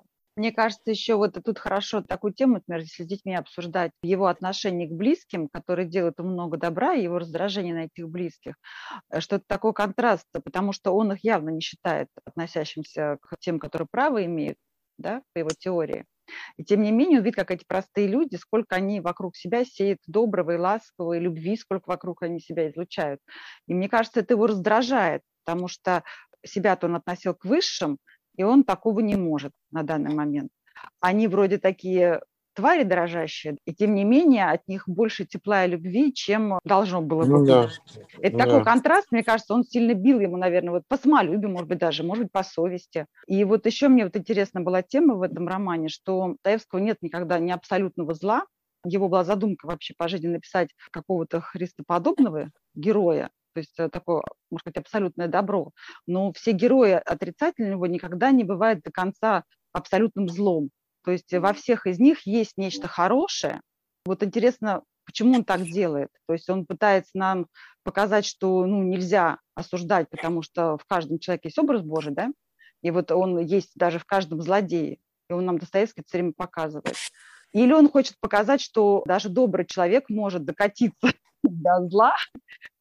Мне кажется, еще вот тут хорошо такую тему, например, если с детьми обсуждать его отношение к близким, которые делают ему много добра, и его раздражение на этих близких, э, что это такой контраст, потому что он их явно не считает относящимся к тем, которые право имеют, да, по его теории. И тем не менее, он как эти простые люди, сколько они вокруг себя сеют доброго и ласкового, и любви, сколько вокруг они себя излучают. И мне кажется, это его раздражает, потому что себя-то он относил к высшим, и он такого не может на данный момент. Они вроде такие твари дрожащие, и тем не менее от них больше тепла и любви, чем должно было ну, Да. Это ну, такой да. контраст, мне кажется, он сильно бил ему, наверное, вот по самолюбию, может быть, даже, может быть, по совести. И вот еще мне вот интересна была тема в этом романе, что Таевского нет никогда ни абсолютного зла, его была задумка вообще по жизни написать какого-то христоподобного героя, то есть такое, может быть, абсолютное добро. Но все герои отрицательного никогда не бывают до конца абсолютным злом. То есть во всех из них есть нечто хорошее. Вот интересно, почему он так делает. То есть он пытается нам показать, что ну, нельзя осуждать, потому что в каждом человеке есть образ Божий, да? И вот он есть даже в каждом злодее. И он нам Достоевский все время показывает. Или он хочет показать, что даже добрый человек может докатиться до зла,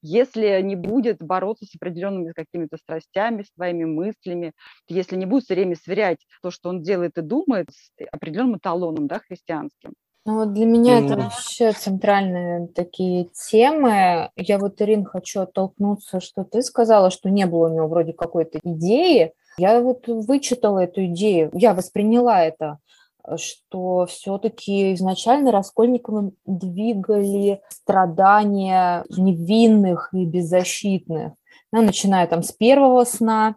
если не будет бороться с определенными какими-то страстями, своими мыслями, если не будет все время сверять то, что он делает и думает, с определенным эталоном да, христианским. Ну, вот для меня это вообще центральные такие темы. Я вот, Ирин, хочу оттолкнуться, что ты сказала, что не было у него вроде какой-то идеи. Я вот вычитала эту идею, я восприняла это, что все-таки изначально Раскольниковым двигали страдания невинных и беззащитных. Ну, начиная там с первого сна,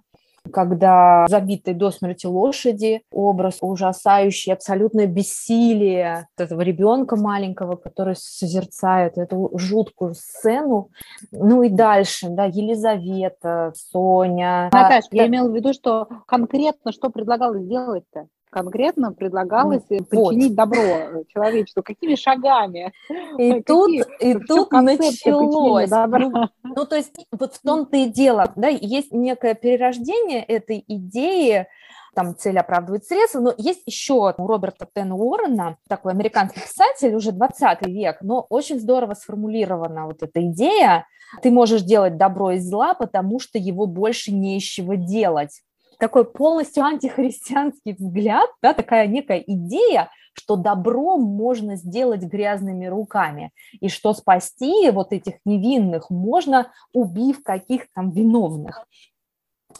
когда забитой до смерти лошади, образ ужасающий, абсолютное бессилие этого ребенка маленького, который созерцает эту жуткую сцену. Ну и дальше, да, Елизавета, Соня. Наташа, я, я имела в виду, что конкретно что предлагалось сделать-то? Конкретно предлагалось вот. причинить добро человечеству. Какими шагами? И тут, и тут началось. Ну, ну, то есть вот в том-то и дело, да, есть некое перерождение этой идеи, там цель оправдывает средства, но есть еще у Роберта Тена Уоррена, такой американский писатель, уже 20 век, но очень здорово сформулирована вот эта идея, ты можешь делать добро из зла, потому что его больше не из чего делать такой полностью антихристианский взгляд, да, такая некая идея, что добро можно сделать грязными руками, и что спасти вот этих невинных можно, убив каких-то там виновных.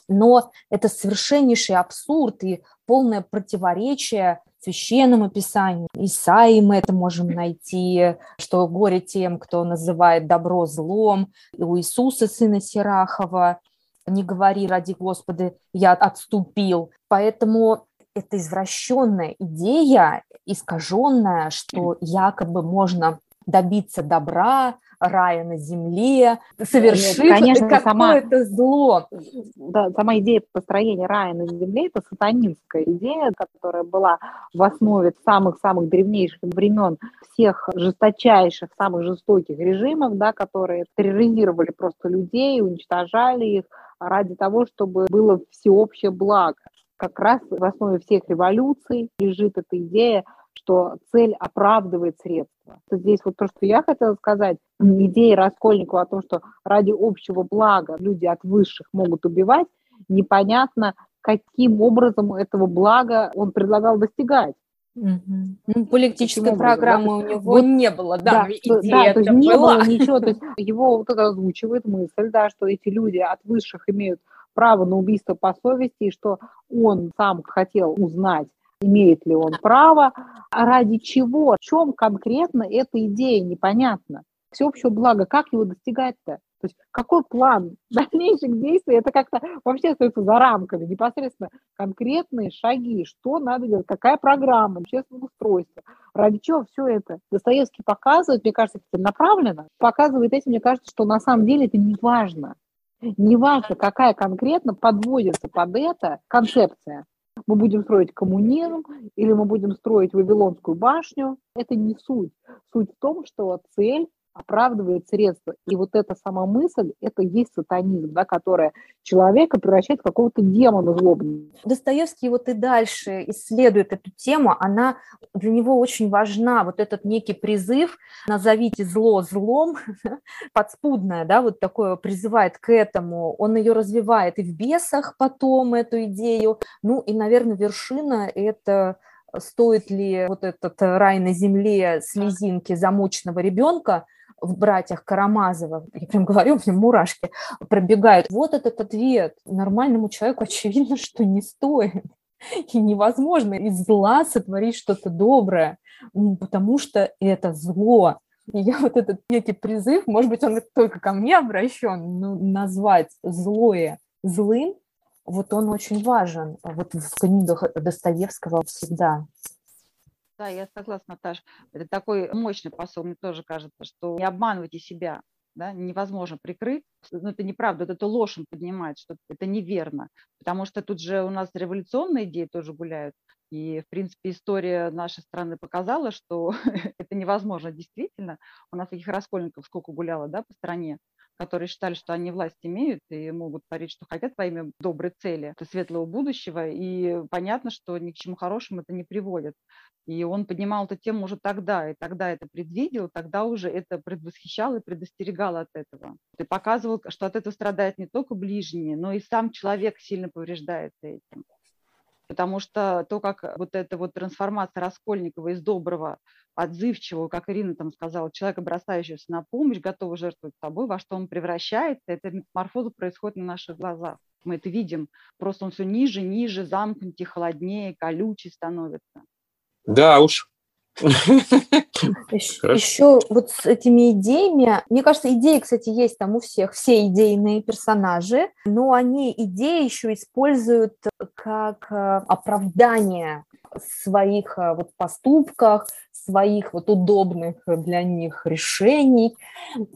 Но это совершеннейший абсурд и полное противоречие священному писанию. Исаии мы это можем найти, что горе тем, кто называет добро злом, и у Иисуса, сына Сирахова, не говори ради Господа, я отступил. Поэтому это извращенная идея, искаженная, что якобы можно добиться добра, рая на земле, совершив Конечно, какое-то зло. Да, сама идея построения рая на земле – это сатанинская идея, которая была в основе самых-самых древнейших времен всех жесточайших, самых жестоких режимов, да, которые терроризировали просто людей, уничтожали их, ради того, чтобы было всеобщее благо. Как раз в основе всех революций лежит эта идея, что цель оправдывает средства. Здесь вот то, что я хотела сказать, идея Раскольникова о том, что ради общего блага люди от высших могут убивать, непонятно, каким образом этого блага он предлагал достигать. Угу. Ну, политической программы да? у него вот, не было, да, да, идея да то есть не была. было ничего, то есть его вот это озвучивает мысль, да, что эти люди от высших имеют право на убийство по совести, и что он сам хотел узнать, имеет ли он право, ради чего, в чем конкретно эта идея, непонятно. Всеобщего блага, как его достигать-то? То есть какой план дальнейших действий, это как-то вообще остается за рамками, непосредственно конкретные шаги, что надо делать, какая программа, общественное устройство, ради чего все это. Достоевский показывает, мне кажется, это направлено, показывает этим, мне кажется, что на самом деле это не важно. Не важно, какая конкретно подводится под это концепция. Мы будем строить коммунизм или мы будем строить Вавилонскую башню. Это не суть. Суть в том, что цель оправдывает средства. И вот эта сама мысль, это есть сатанизм, да, которая человека превращает в какого-то демона злобного. Достоевский вот и дальше исследует эту тему, она для него очень важна, вот этот некий призыв «назовите зло злом», подспудное, да, вот такое призывает к этому, он ее развивает и в «Бесах» потом, эту идею, ну и, наверное, вершина – это стоит ли вот этот рай на земле слезинки замученного ребенка в «Братьях Карамазова», я прям говорю, у меня мурашки пробегают. Вот этот ответ. Нормальному человеку очевидно, что не стоит. И невозможно из зла сотворить что-то доброе, потому что это зло. И я вот этот некий призыв, может быть, он только ко мне обращен, но назвать злое злым, вот он очень важен. Вот в книгах Достоевского всегда. Да, я согласна, Наташа. Это такой мощный посыл, мне тоже кажется, что не обманывайте себя. да, невозможно прикрыть. Но это неправда, это ложь он поднимает, что это неверно. Потому что тут же у нас революционные идеи тоже гуляют. И, в принципе, история нашей страны показала, что это невозможно действительно. У нас таких раскольников сколько гуляло да, по стране, которые считали, что они власть имеют и могут творить, что хотят во имя доброй цели, светлого будущего. И понятно, что ни к чему хорошему это не приводит. И он поднимал эту тему уже тогда, и тогда это предвидел, тогда уже это предвосхищал и предостерегал от этого. И показывал, что от этого страдает не только ближние, но и сам человек сильно повреждается этим потому что то, как вот эта вот трансформация Раскольникова из доброго, отзывчивого, как Ирина там сказала, человека, бросающегося на помощь, готового жертвовать собой, во что он превращается, эта метаморфоза происходит на наших глазах. Мы это видим. Просто он все ниже, ниже, замкнутее, холоднее, колючий становится. Да уж, еще, еще вот с этими идеями, мне кажется, идеи, кстати, есть там у всех, все идейные персонажи, но они идеи еще используют как э, оправдание своих э, вот поступках, своих вот удобных для них решений,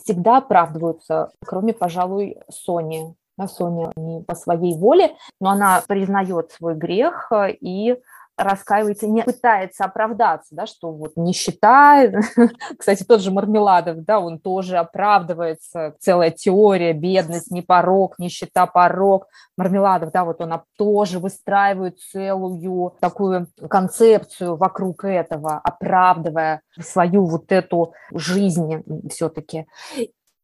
всегда оправдываются, кроме, пожалуй, Сони. Соня не по своей воле, но она признает свой грех э, и раскаивается, не пытается оправдаться, да, что вот нищета, кстати, тот же Мармеладов, да, он тоже оправдывается, целая теория, бедность, не порог, нищета, порог, Мармеладов, да, вот он тоже выстраивает целую такую концепцию вокруг этого, оправдывая свою вот эту жизнь все-таки.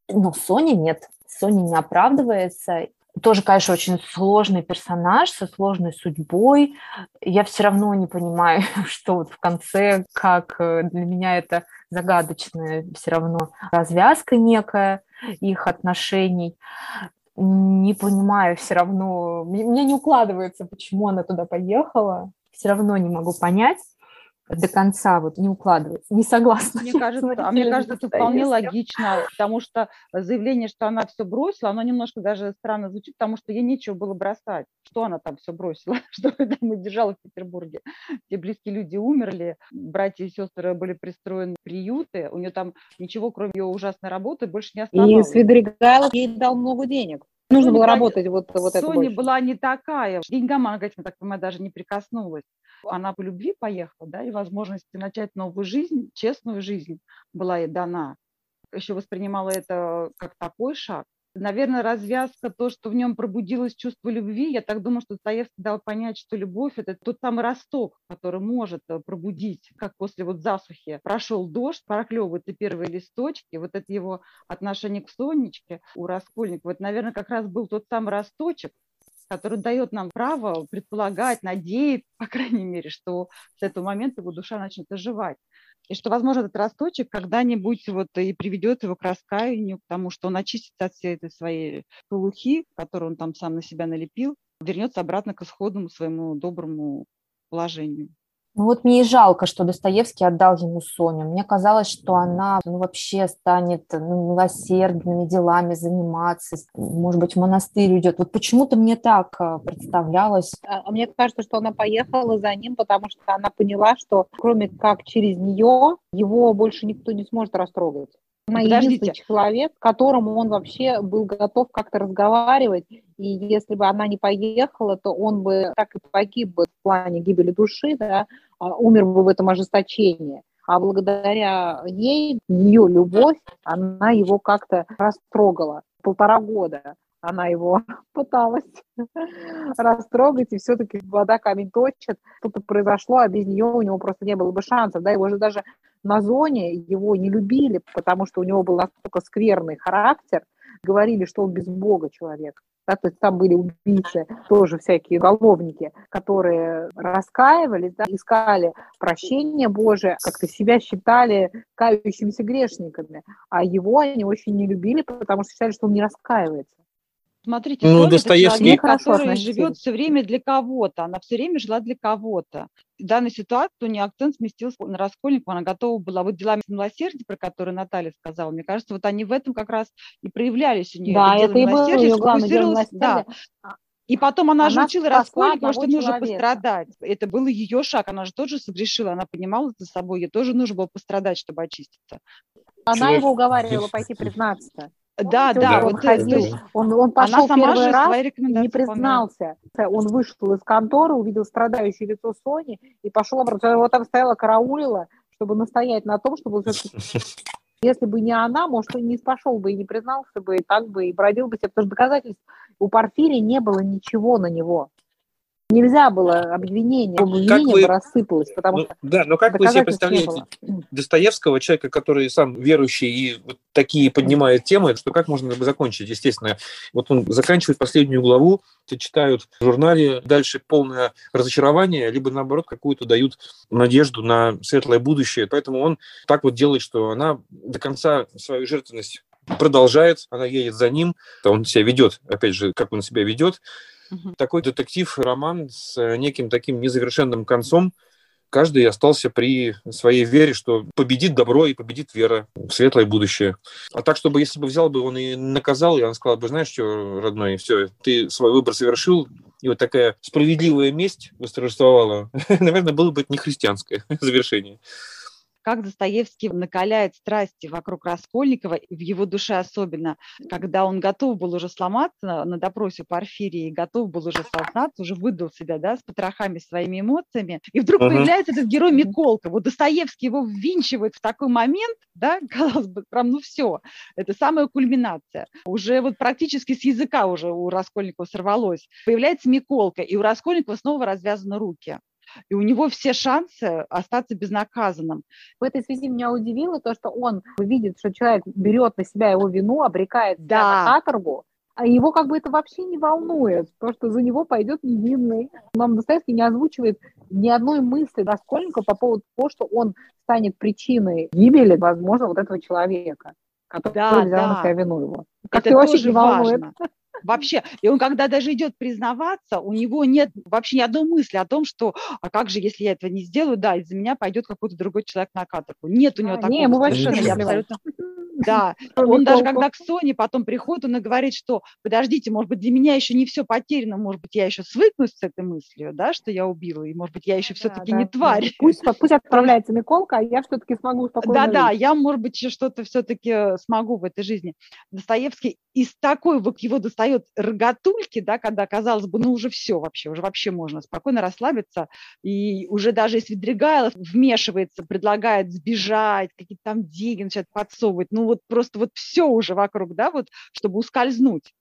Но Соня нет, Соня не оправдывается, тоже, конечно, очень сложный персонаж со сложной судьбой. Я все равно не понимаю, что вот в конце, как э, для меня это загадочная все равно развязка некая их отношений. Не понимаю все равно, мне не укладывается, почему она туда поехала. Все равно не могу понять до конца вот не укладывается, не согласна. Мне кажется, а мне кажется, это вполне логично, потому что заявление, что она все бросила, оно немножко даже странно звучит, потому что ей нечего было бросать. Что она там все бросила, что там и держала в Петербурге? Все близкие люди умерли, братья и сестры были пристроены в приюты, у нее там ничего, кроме ее ужасной работы, больше не оставалось. И Свидригайлов ей дал много денег. Нужно Соня было работать вот, вот это Соня была не такая. Деньгам она, я так понимаю, даже не прикоснулась. Она по любви поехала, да, и возможность начать новую жизнь, честную жизнь была ей дана. Еще воспринимала это как такой шаг. Наверное, развязка, то, что в нем пробудилось чувство любви, я так думаю, что Достоевский дал понять, что любовь – это тот самый росток, который может э, пробудить, как после вот засухи прошел дождь, проклевываются первые листочки, вот это его отношение к Сонечке у Раскольникова, это, наверное, как раз был тот самый росточек, который дает нам право предполагать, надеяться, по крайней мере, что с этого момента его душа начнет оживать. И что, возможно, этот росточек когда-нибудь вот и приведет его к раскаянию, к тому, что он очистится от всей этой своей полухи, которую он там сам на себя налепил, вернется обратно к исходному своему доброму положению. Ну вот мне и жалко, что Достоевский отдал ему Соню. Мне казалось, что она ну, вообще станет ну, милосердными делами заниматься, может быть, в монастырь уйдет. Вот почему-то мне так э, представлялось. А, а мне кажется, что она поехала за ним, потому что она поняла, что кроме как через нее его больше никто не сможет растрогать. Она единственный человек, которому он вообще был готов как-то разговаривать. И если бы она не поехала, то он бы так и погиб бы в плане гибели души, да, а умер бы в этом ожесточении. А благодаря ей, ее любовь, она его как-то растрогала. Полтора года она его пыталась растрогать, и все-таки вода камень точит. Что-то произошло, а без нее у него просто не было бы шансов. Да, его же даже на зоне его не любили, потому что у него был настолько скверный характер, говорили, что он без Бога человек. Да, то есть там были убийцы, тоже всякие уголовники, которые раскаивались, да, искали прощения Божие, как-то себя считали кающимися грешниками, а его они очень не любили, потому что считали, что он не раскаивается. Смотрите, ну, Достоевский... это человек, который живет все время для кого-то, она все время жила для кого-то. В данной ситуации у нее акцент сместился на Раскольникова, она готова была вот делами милосердия, про которые Наталья сказала, мне кажется, вот они в этом как раз и проявлялись у нее. Да, это, это и было ее главное дело да. И потом она, она же учила Раскольникова, что нужно пострадать. Это был ее шаг, она же тоже согрешила, она понимала за собой, ей тоже нужно было пострадать, чтобы очиститься. Она Человек... его уговаривала пойти признаться. Да, да, он вот, ходил, есть, он, он пошел первый раз не признался. Он вышел из конторы, увидел страдающее лицо Сони и пошел обратно. Его там стояла караулила, чтобы настоять на том, чтобы если бы не она, может, он не пошел бы и не признался бы, и так бы, и бродил бы себе, потому что доказательств у Порфирия не было ничего на него. Нельзя было обвинение, обвинение вы... рассыпалось, потому ну, что Да, но как вы себе представляете Достоевского, человека, который сам верующий и вот такие поднимает темы, что как можно бы закончить? Естественно, вот он заканчивает последнюю главу, читают в журнале, дальше полное разочарование, либо наоборот какую-то дают надежду на светлое будущее. Поэтому он так вот делает, что она до конца свою жертвенность продолжает, она едет за ним, он себя ведет, опять же, как он себя ведет, Угу. Такой детектив-роман с э, неким таким незавершенным концом. Каждый остался при своей вере, что победит добро и победит вера в светлое будущее. А так, чтобы если бы взял бы он и наказал, и он сказал бы, знаешь что, родной, все, ты свой выбор совершил, и вот такая справедливая месть восторжествовала, наверное, было бы не христианское завершение как Достоевский накаляет страсти вокруг Раскольникова, в его душе особенно, когда он готов был уже сломаться на допросе Порфирии, готов был уже сознаться, уже выдал себя да, с потрохами своими эмоциями, и вдруг uh-huh. появляется этот герой Миколка. Вот Достоевский его ввинчивает в такой момент, да, казалось бы, прям ну все, это самая кульминация. Уже вот практически с языка уже у Раскольникова сорвалось. Появляется Миколка, и у Раскольникова снова развязаны руки и у него все шансы остаться безнаказанным. В этой связи меня удивило то, что он видит, что человек берет на себя его вину, обрекает да. на каторгу, а его как бы это вообще не волнует, то, что за него пойдет невинный. Нам Достоевский не озвучивает ни одной мысли Раскольника по поводу того, что он станет причиной гибели, возможно, вот этого человека, который да, взял да. на себя вину его. Как это вообще не волнует? Вообще, и он когда даже идет признаваться, у него нет вообще ни одной мысли о том, что, а как же, если я этого не сделаю, да, из-за меня пойдет какой-то другой человек на каторгу. Нет у него а, такого не, совершенно абсолютно. Да, он даже когда к Соне потом приходит, он и говорит, что подождите, может быть, для меня еще не все потеряно, может быть, я еще свыкнусь с этой мыслью, да, что я убила, и, может быть, я еще все-таки да, не тварь. Пусть, пусть отправляется Миколка, а я все-таки смогу спокойно Да-да, я, может быть, что-то все-таки смогу в этой жизни. Достоевский из такой вот его достает рогатульки, да, когда, казалось бы, ну уже все вообще, уже вообще можно спокойно расслабиться, и уже даже если Дригайлов вмешивается, предлагает сбежать, какие-то там деньги начинает подсовывать, ну вот просто вот все уже вокруг, да, вот, чтобы ускользнуть.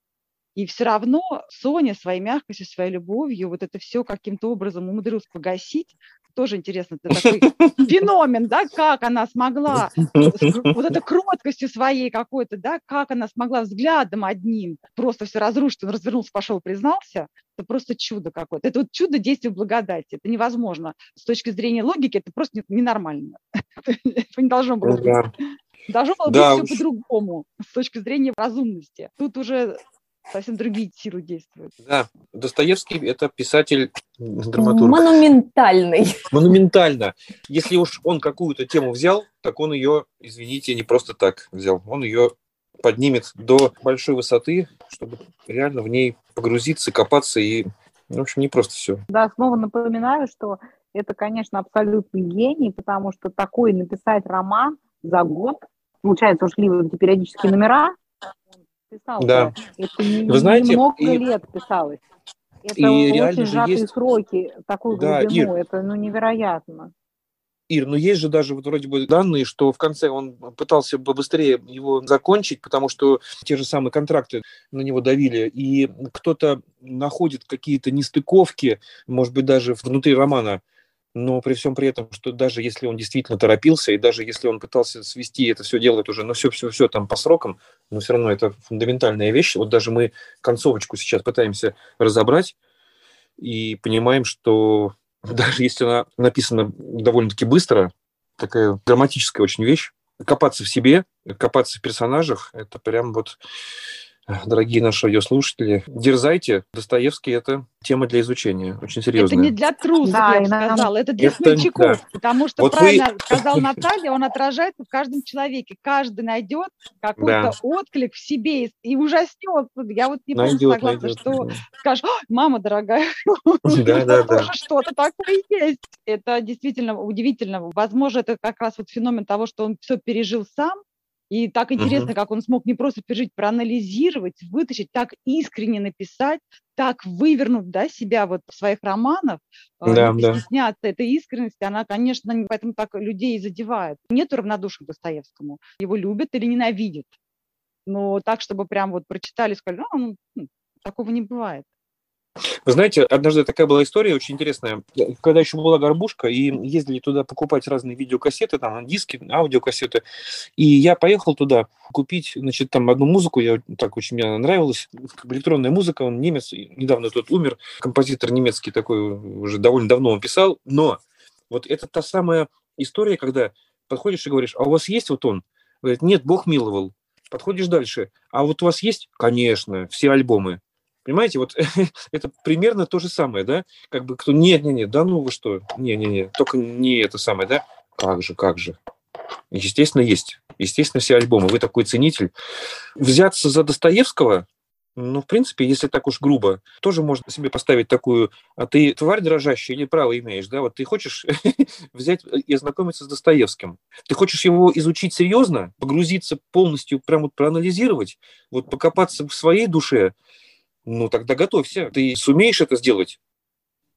И все равно Соня своей мягкостью, своей любовью вот это все каким-то образом умудрилась погасить, тоже интересно, это такой феномен, да, как она смогла, вот этой кроткостью своей какой-то, да, как она смогла взглядом одним просто все разрушить, он развернулся, пошел, признался, это просто чудо какое-то. Это вот чудо действия благодати. Это невозможно. С точки зрения логики это просто ненормально. Это не должно было быть. Должно было быть все по-другому с точки зрения разумности. Тут уже совсем другие силы действуют. Да, Достоевский – это писатель, драматург. Монументальный. Монументально. Если уж он какую-то тему взял, так он ее, извините, не просто так взял. Он ее поднимет до большой высоты, чтобы реально в ней погрузиться, копаться и, в общем, не просто все. Да, снова напоминаю, что это, конечно, абсолютный гений, потому что такой написать роман за год, получается, ушли вот эти периодические номера, писал. Да. Это не, Вы знаете, много и, лет писалось. Это и очень сжатые есть... сроки, такую да, глубину, Ир, это ну, невероятно. Ир, ну есть же даже вот вроде бы данные, что в конце он пытался побыстрее его закончить, потому что те же самые контракты на него давили, и кто-то находит какие-то нестыковки, может быть, даже внутри романа, но при всем при этом, что даже если он действительно торопился, и даже если он пытался свести это все делать уже, ну все-все-все там по срокам, но все равно это фундаментальная вещь. Вот даже мы концовочку сейчас пытаемся разобрать и понимаем, что даже если она написана довольно-таки быстро, такая драматическая очень вещь, копаться в себе, копаться в персонажах, это прям вот дорогие наши радиослушатели, дерзайте. Достоевский – это тема для изучения, очень серьезная. Это не для трусов, да, я бы сказала, это для это, смельчаков, да. потому что, вот правильно вы... сказал Наталья, он отражается в каждом человеке. Каждый найдет какой-то да. отклик в себе и ужаснется. Я вот не найдет, согласна, найдет, что да. скажешь, мама дорогая, да, да, да. что-то такое есть. Это действительно удивительно. Возможно, это как раз вот феномен того, что он все пережил сам, И так интересно, uh-huh. как он смог не просто пережить, проанализировать, вытащить, так искренне написать, так вывернуть да, себя вот в своих романах, а, да, не да. стесняться этой искренности, она, конечно, поэтому так людей и задевает. Нет равнодушия к Достоевскому. Его любят или ненавидят. Но так, чтобы прям вот прочитали, сказали, ну, ну такого не бывает. Вы знаете, однажды такая была история очень интересная. Когда еще была горбушка, и ездили туда покупать разные видеокассеты, там диски, аудиокассеты, и я поехал туда купить, значит, там одну музыку, я так очень мне нравилась, электронная музыка, он немец, недавно тот умер, композитор немецкий такой, уже довольно давно он писал, но вот это та самая история, когда подходишь и говоришь, а у вас есть вот он? Говорит, нет, Бог миловал. Подходишь дальше, а вот у вас есть? Конечно, все альбомы. Понимаете, вот это примерно то же самое, да? Как бы кто, нет, да ну вы что, не, не, не, только не это самое, да? Как же, как же. Естественно, есть. Естественно, все альбомы. Вы такой ценитель. Взяться за Достоевского, ну, в принципе, если так уж грубо, тоже можно себе поставить такую, а ты тварь дрожащая или право имеешь, да, вот ты хочешь взять и ознакомиться с Достоевским, ты хочешь его изучить серьезно, погрузиться полностью, прям вот проанализировать, вот покопаться в своей душе, ну тогда готовься. Ты сумеешь это сделать?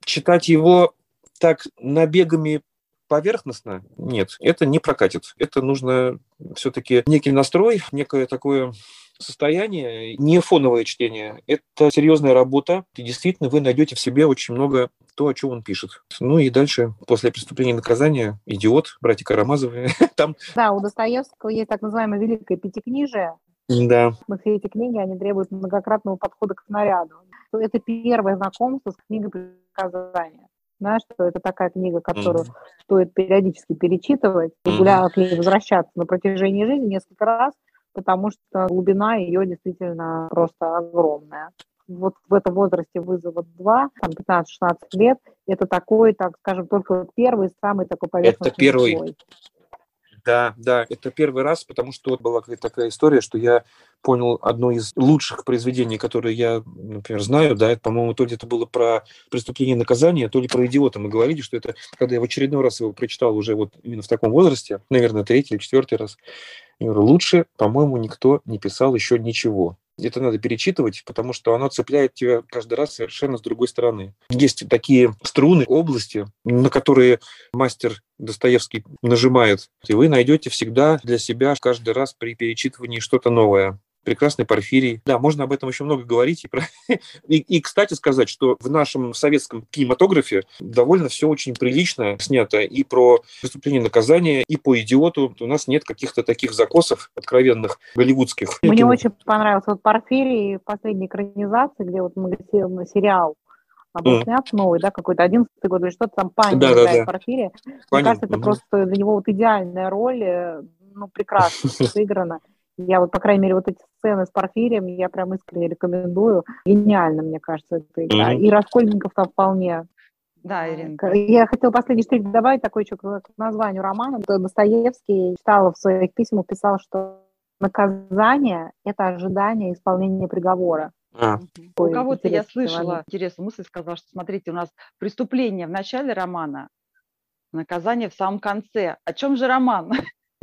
Читать его так набегами поверхностно? Нет, это не прокатит. Это нужно все-таки некий настрой, некое такое состояние, не фоновое чтение. Это серьезная работа, и действительно вы найдете в себе очень много то, о чем он пишет. Ну и дальше, после преступления и наказания, «Идиот», «Братья Карамазовы». Там... Да, у Достоевского есть так называемое «Великое пятикнижие», да. Все эти книги, они требуют многократного подхода к снаряду. Это первое знакомство с книгой предсказания. Знаешь, что это такая книга, которую mm-hmm. стоит периодически перечитывать, регулярно к ней возвращаться на протяжении жизни несколько раз, потому что глубина ее действительно просто огромная. Вот в этом возрасте вызова 2, там 15-16 лет, это такой, так скажем, только первый, самый такой поверхностный Это первый, слой. Да, да, это первый раз, потому что вот была какая-то такая история, что я понял одно из лучших произведений, которые я, например, знаю, да, это, по-моему, то где-то было про преступление и наказание, то ли про идиота мы говорили, что это, когда я в очередной раз его прочитал уже вот именно в таком возрасте, наверное, третий или четвертый раз, я говорю, лучше, по-моему, никто не писал еще ничего. Это надо перечитывать, потому что оно цепляет тебя каждый раз совершенно с другой стороны. Есть такие струны, области, на которые мастер Достоевский нажимает, и вы найдете всегда для себя каждый раз при перечитывании что-то новое прекрасный Порфирий. Да, можно об этом еще много говорить. И, про... и, и, кстати, сказать, что в нашем советском кинематографе довольно все очень прилично снято и про преступление и наказание, и по идиоту. У нас нет каких-то таких закосов откровенных голливудских. Мне кино. очень понравился вот Порфирий последней экранизации, где вот мы на сериал а был mm. снят новый, да, какой-то одиннадцатый год или что-то там Панин да, играет да, да. в Порфире. Мне кажется, это mm просто для него вот идеальная роль, э, ну, прекрасно сыграна. Я вот, по крайней мере, вот эти сцены с Порфирием я прям искренне рекомендую. Гениально, мне кажется, эта игра. Mm-hmm. И Раскольников там вполне да, Ирина. Я хотела последний штрих добавить такой еще к названию романа. Достоевский читала в своих письмах, писал, что наказание – это ожидание исполнения приговора. А. У кого-то я слышала интересную мысль, сказала, что смотрите, у нас преступление в начале романа, наказание в самом конце. О чем же роман?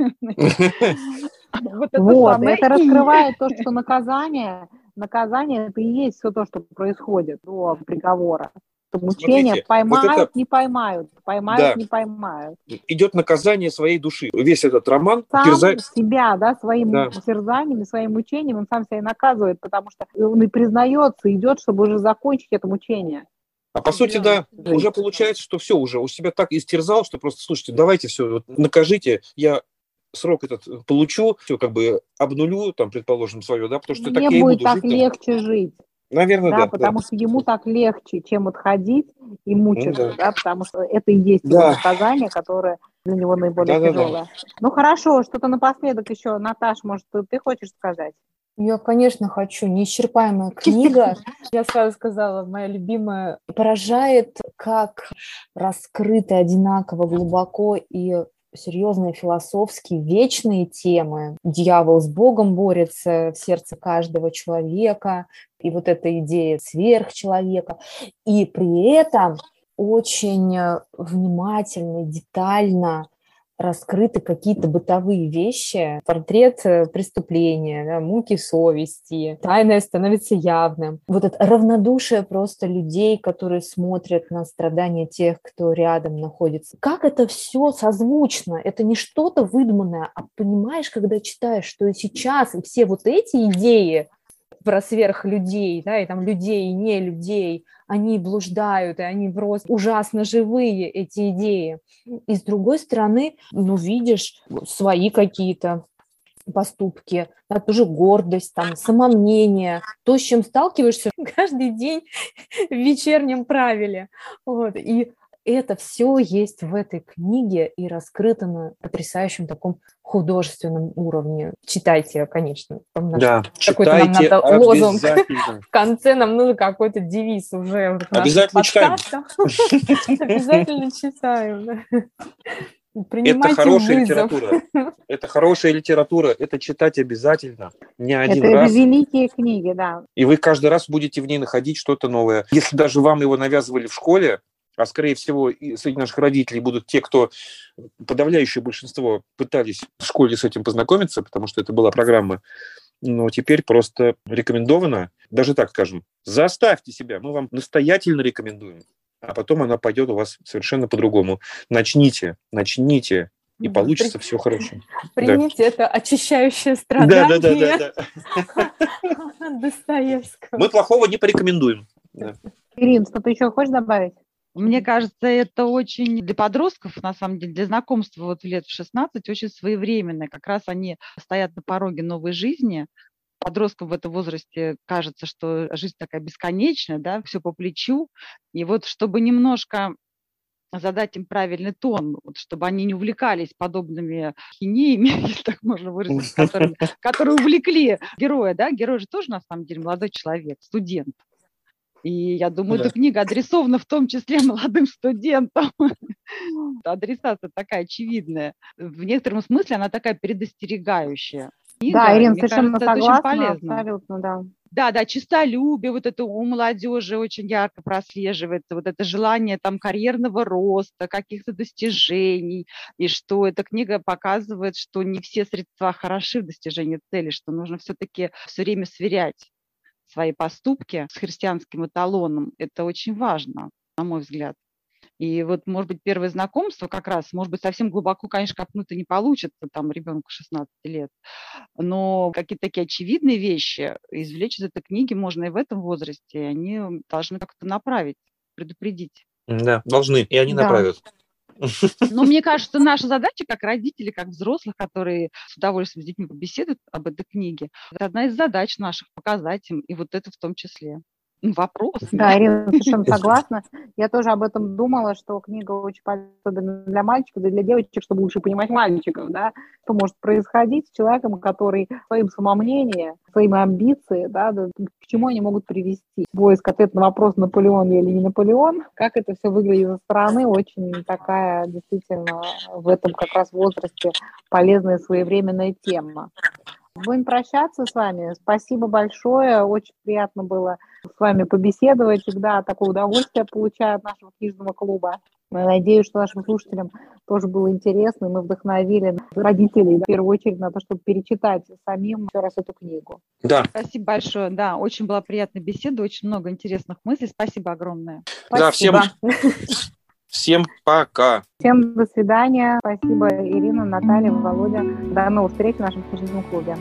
Вот, это, вот, это раскрывает то, что наказание, наказание это и есть все то, что происходит до приговора. Мучения Смотрите, поймают, вот это... не поймают, поймают, да. не поймают. Идет наказание своей души. Весь этот роман сам терзает... себя, да, своим да. терзаниями, своим мучением, он сам себя и наказывает, потому что он и признается, идет, чтобы уже закончить это мучение. А по сути, да, уже получается, что все, уже у себя так истерзал, что просто, слушайте, давайте все, вот, накажите, я срок этот получу, все как бы обнулю, там, предположим, свое, да, потому что Мне так я будет буду так жить, легче там. жить. Наверное, да. да потому да. что ему так легче, чем отходить и мучиться, ну, да. да, потому что это и есть да. его наказание, которое для него наиболее да, тяжелое. Да, да. Ну хорошо, что-то напоследок еще, Наташ, может, ты, ты хочешь сказать? Я, конечно, хочу. Неисчерпаемая книга. Я сразу сказала, моя любимая. Поражает, как раскрыты одинаково глубоко и серьезные философские, вечные темы. Дьявол с Богом борется в сердце каждого человека, и вот эта идея сверхчеловека. И при этом очень внимательно, детально раскрыты какие-то бытовые вещи, портрет э, преступления, да, муки совести, тайное становится явным. Вот это равнодушие просто людей, которые смотрят на страдания тех, кто рядом находится. Как это все созвучно? Это не что-то выдуманное, а понимаешь, когда читаешь, что сейчас все вот эти идеи, про сверхлюдей, да, и там людей, и не людей, они блуждают, и они просто ужасно живые, эти идеи. И с другой стороны, ну, видишь свои какие-то поступки, да, тоже гордость, там, самомнение, то, с чем сталкиваешься каждый день в вечернем правиле. Вот. И это все есть в этой книге и раскрыто на потрясающем таком художественном уровне. Читайте, конечно. Там да, какой-то нам надо лозунг. В конце нам нужен какой-то девиз уже. Обязательно читаем. Обязательно читаем. Это хорошая литература. Это хорошая литература. Это читать обязательно. Не один это раз. Это великие книги, да. И вы каждый раз будете в ней находить что-то новое. Если даже вам его навязывали в школе, а скорее всего и среди наших родителей будут те, кто подавляющее большинство пытались в школе с этим познакомиться, потому что это была программа, но теперь просто рекомендовано, даже так скажем, заставьте себя, мы вам настоятельно рекомендуем, а потом она пойдет у вас совершенно по-другому. Начните, начните, и получится При... все хорошо. Примите да. это очищающее страдание. Да, да, да, да. Достоевского. Мы плохого не порекомендуем. Да. Ирина, что-то еще хочешь добавить? Мне кажется, это очень для подростков, на самом деле, для знакомства вот лет в 16 очень своевременное. Как раз они стоят на пороге новой жизни. Подросткам в этом возрасте кажется, что жизнь такая бесконечная, да, все по плечу. И вот чтобы немножко задать им правильный тон, вот, чтобы они не увлекались подобными хинеями, если так можно выразиться, которые, которые увлекли героя, да, герой же тоже на самом деле молодой человек, студент, и я думаю, да. эта книга адресована в том числе молодым студентам. Адресация такая очевидная. В некотором смысле она такая предостерегающая. Книга, да, Ирина, совершенно кажется, согласна. полезно. Абсолютно, да. Да, да, чистолюбие, вот это у молодежи очень ярко прослеживается, вот это желание там карьерного роста, каких-то достижений, и что эта книга показывает, что не все средства хороши в достижении цели, что нужно все-таки все время сверять свои поступки с христианским эталоном, это очень важно, на мой взгляд. И вот, может быть, первое знакомство как раз, может быть, совсем глубоко, конечно, копнуть не получится, там, ребенку 16 лет, но какие-то такие очевидные вещи извлечь из этой книги можно и в этом возрасте, и они должны как-то направить, предупредить. Да, должны, и они да. направят. Но мне кажется, наша задача как родителей, как взрослых, которые с удовольствием с детьми побеседуют об этой книге, это одна из задач наших показать им, и вот это в том числе вопрос. Да, Ирина, совершенно согласна. Я тоже об этом думала, что книга очень полезна для мальчиков, да и для девочек, чтобы лучше понимать мальчиков, да, что может происходить с человеком, который своим самомнением, своими амбициями, да, да, к чему они могут привести. Поиск ответа на вопрос, Наполеон или не Наполеон, как это все выглядит со стороны, очень такая действительно в этом как раз возрасте полезная своевременная тема. Будем прощаться с вами. Спасибо большое. Очень приятно было с вами побеседовать. Всегда такое удовольствие получаю от нашего книжного клуба. Надеюсь, что нашим слушателям тоже было интересно, и мы вдохновили родителей, в первую очередь, на то, чтобы перечитать самим еще раз эту книгу. Да. Спасибо большое. Да, очень была приятная беседа, очень много интересных мыслей. Спасибо огромное. Да, всем, всем пока. Всем до свидания. Спасибо, Ирина, Наталья, Володя. До новых встреч в нашем книжном клубе.